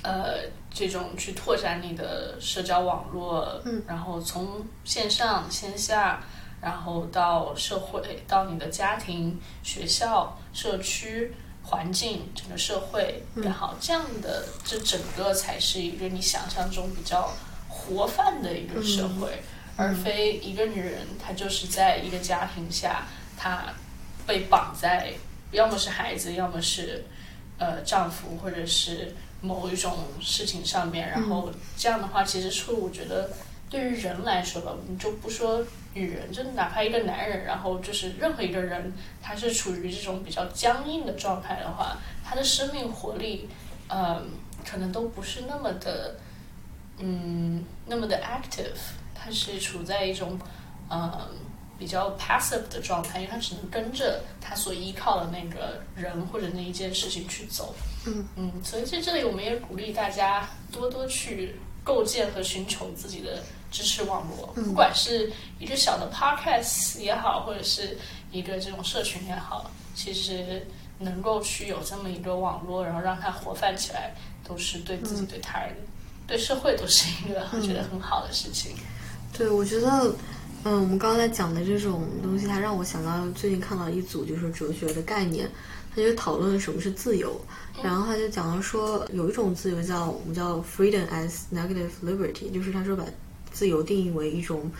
呃，这种去拓展你的社交网络，嗯，然后从线上、线下，然后到社会，到你的家庭、学校、社区、环境，整个社会然后，这样的这整个才是一个你想象中比较活泛的一个社会，而非一个女人她就是在一个家庭下，她被绑在要么是孩子，要么是呃丈夫，或者是。某一种事情上面，然后这样的话，其实是我觉得对于人来说吧，我们就不说女人，就哪怕一个男人，然后就是任何一个人，他是处于这种比较僵硬的状态的话，他的生命活力，呃，可能都不是那么的，嗯，那么的 active，他是处在一种，嗯。比较 passive 的状态，因为他只能跟着他所依靠的那个人或者那一件事情去走。嗯嗯，所以在这里我们也鼓励大家多多去构建和寻求自己的支持网络，不管是一个小的 podcast 也好，或者是一个这种社群也好，其实能够去有这么一个网络，然后让它活泛起来，都是对自己、对他人、对社会都是一个我觉得很好的事情。对，我觉得。嗯，我们刚才讲的这种东西，它让我想到最近看到一组就是哲学的概念，他就讨论什么是自由，然后他就讲到说有一种自由叫我们叫 freedom as negative liberty，就是他说把自由定义为一种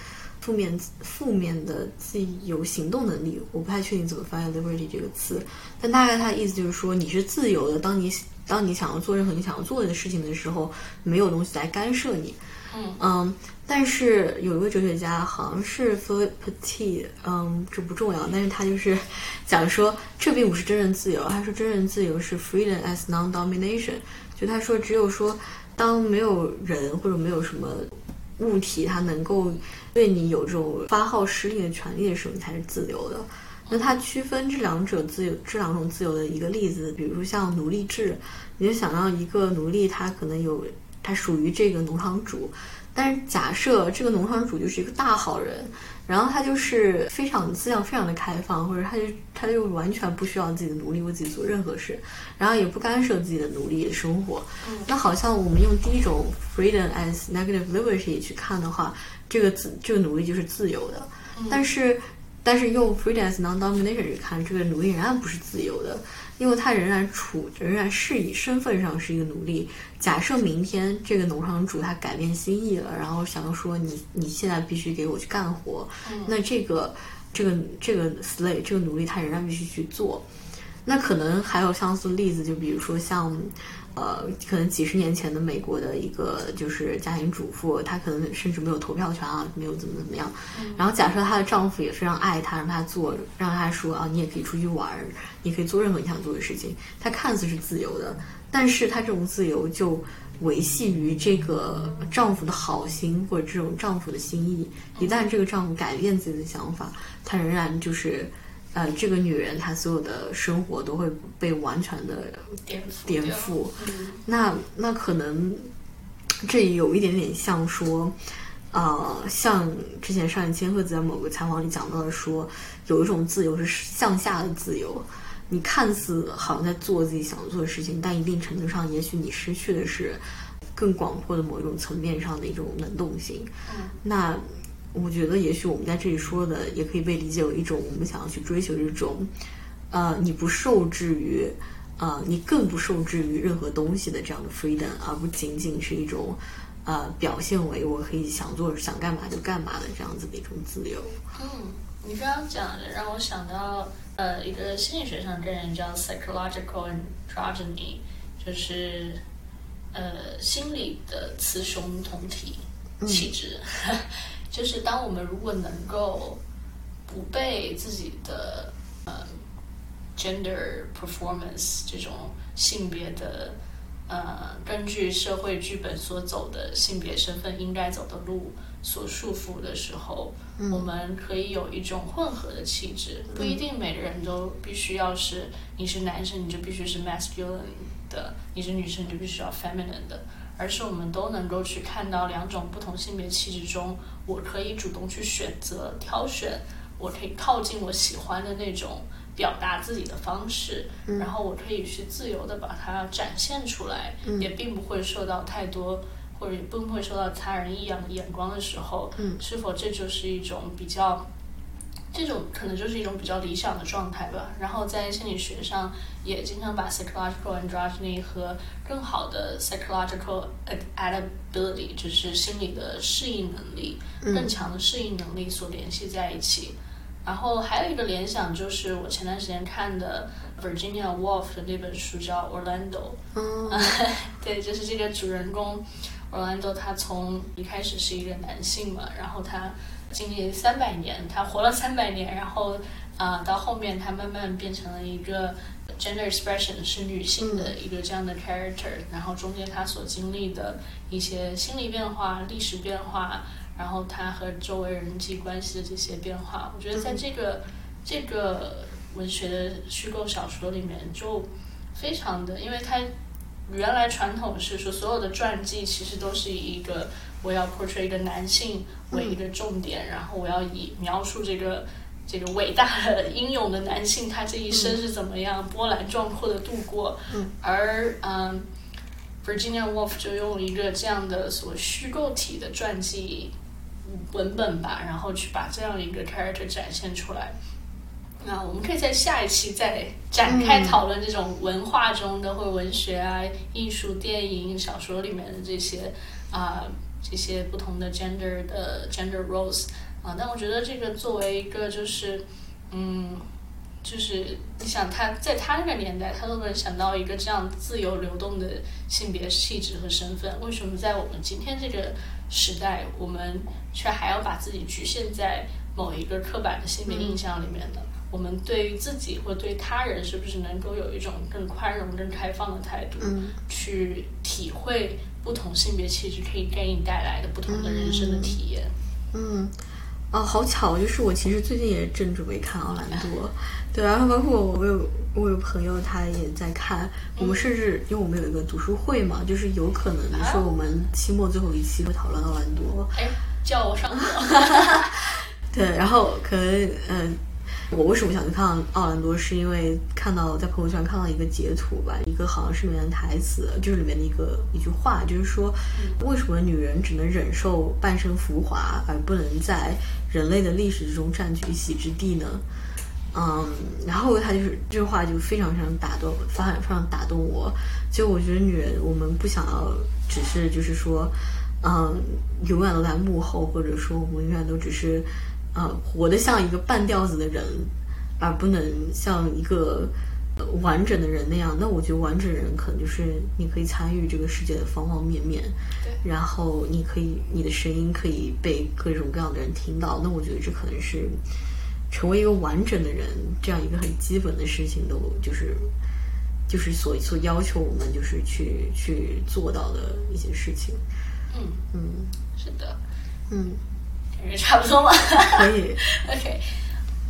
负面负面的自由行动能力，我不太确定怎么翻译 liberty 这个词，但大概他的意思就是说你是自由的，当你当你想要做任何你想要做的事情的时候，没有东西来干涉你。嗯但是有一位哲学家，好像是 Philip Petit，嗯，这不重要，但是他就是讲说，这并不是真正自由。他说，真正自由是 freedom as non-domination。就他说，只有说，当没有人或者没有什么物体，它能够对你有这种发号施令的权利的时候，你才是自由的。那他区分这两者自由这两种自由的一个例子，比如说像奴隶制，你就想到一个奴隶，他可能有他属于这个农场主。但是假设这个农场主就是一个大好人，然后他就是非常思想非常的开放，或者他就他就完全不需要自己的奴隶为自己做任何事，然后也不干涉自己的奴隶的生活。那好像我们用第一种 freedom as negative liberty 去看的话，这个自这个奴隶就是自由的，但是但是用 freedom as non-domination 去看，这个奴隶仍然不是自由的。因为他仍然处，仍然是以身份上是一个奴隶。假设明天这个农场主他改变心意了，然后想要说你你现在必须给我去干活，那这个这个这个 slave 这个奴隶他仍然必须去做。那可能还有相似例子，就比如说像。呃，可能几十年前的美国的一个就是家庭主妇，她可能甚至没有投票权啊，没有怎么怎么样。然后假设她的丈夫也非常爱她，让她做，让她说啊，你也可以出去玩，你可以做任何你想做的事情。她看似是自由的，但是她这种自由就维系于这个丈夫的好心或者这种丈夫的心意。一旦这个丈夫改变自己的想法，她仍然就是。呃，这个女人她所有的生活都会被完全的颠覆。颠覆。那那可能这有一点点像说，呃，像之前上野千鹤子在某个采访里讲到的，说有一种自由是向下的自由，你看似好像在做自己想做的事情，但一定程度上，也许你失去的是更广阔的某一种层面上的一种能动性。那。我觉得，也许我们在这里说的，也可以被理解为一种我们想要去追求这种，呃，你不受制于，呃，你更不受制于任何东西的这样的 freedom，而不仅仅是一种，呃，表现为我可以想做想干嘛就干嘛的这样子的一种自由。嗯，你刚刚讲的让我想到，呃，一个心理学上概念叫 psychological androgyny，就是，呃，心理的雌雄同体气质。就是当我们如果能够不被自己的呃 gender performance 这种性别的呃根据社会剧本所走的性别身份应该走的路所束缚的时候，我们可以有一种混合的气质，不一定每个人都必须要是你是男生你就必须是 masculine 的，你是女生你就必须要 feminine 的。而是我们都能够去看到两种不同性别气质中，我可以主动去选择、挑选，我可以靠近我喜欢的那种表达自己的方式，然后我可以去自由的把它展现出来，也并不会受到太多或者也不会受到他人异样的眼光的时候，是否这就是一种比较？这种可能就是一种比较理想的状态吧。然后在心理学上，也经常把 psychological androgyny 和更好的 psychological adaptability，就是心理的适应能力、更强的适应能力所联系在一起。然后还有一个联想就是，我前段时间看的 Virginia Woolf 的那本书叫 Orlando。嗯，对，就是这个主人公 Orlando，他从一开始是一个男性嘛，然后他。经历三百年，他活了三百年，然后啊，到后面他慢慢变成了一个 gender expression 是女性的一个这样的 character，然后中间他所经历的一些心理变化、历史变化，然后他和周围人际关系的这些变化，我觉得在这个这个文学的虚构小说里面就非常的，因为他原来传统是说所有的传记其实都是以一个。我要 portray 一个男性为一个重点，然后我要以描述这个这个伟大的英勇的男性他这一生是怎么样波澜壮阔的度过。而嗯，Virginia Woolf 就用一个这样的所虚构体的传记文本吧，然后去把这样一个 character 展现出来。那我们可以在下一期再展开讨论这种文化中的或者文学啊、艺术、电影、小说里面的这些啊。这些不同的 gender 的 gender roles 啊，但我觉得这个作为一个就是，嗯，就是你想他在他那个年代，他都能想到一个这样自由流动的性别气质和身份，为什么在我们今天这个时代，我们却还要把自己局限在某一个刻板的性别印象里面呢？我们对于自己或对他人，是不是能够有一种更宽容、更开放的态度，嗯去体会不同性别气质可以给你带来的不同的人生的体验？嗯，哦，好巧，就是我其实最近也正准备看奥兰多，对，然后包括我有我有朋友他也在看，我们甚至因为我们有一个读书会嘛，就是有可能说我们期末最后一期会讨论奥兰多，哎，叫我上课。对，然后可能嗯。我为什么想去看奥兰多？是因为看到在朋友圈看到一个截图吧，一个好像是里面的台词，就是里面的一个一句话，就是说，为什么女人只能忍受半生浮华，而不能在人类的历史之中占据一席之地呢？嗯，然后他就是这句话就非常非常打动，非常非常打动我。就我觉得女人，我们不想要只是就是说，嗯，永远都在幕后，或者说我们永远都只是。呃，活得像一个半吊子的人，而不能像一个完整的人那样。那我觉得完整人可能就是你可以参与这个世界的方方面面，对，然后你可以你的声音可以被各种各样的人听到。那我觉得这可能是成为一个完整的人这样一个很基本的事情，都就是就是所所要求我们就是去去做到的一些事情。嗯嗯，是的，嗯。感觉差不多嘛，可以，OK。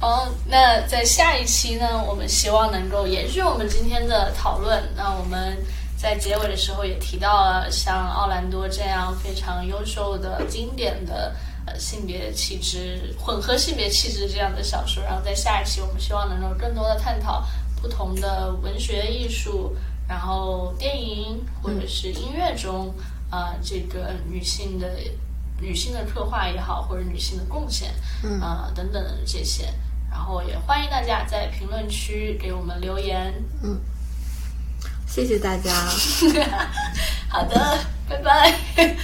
哦，那在下一期呢，我们希望能够延续我们今天的讨论。那我们在结尾的时候也提到了像奥兰多这样非常优秀的、经典的呃性别气质、混合性别气质这样的小说。然后在下一期，我们希望能够更多的探讨不同的文学艺术，然后电影或者是音乐中啊、呃、这个女性的。女性的刻画也好，或者女性的贡献，嗯啊、呃、等等这些，然后也欢迎大家在评论区给我们留言。嗯，谢谢大家。好的，拜拜。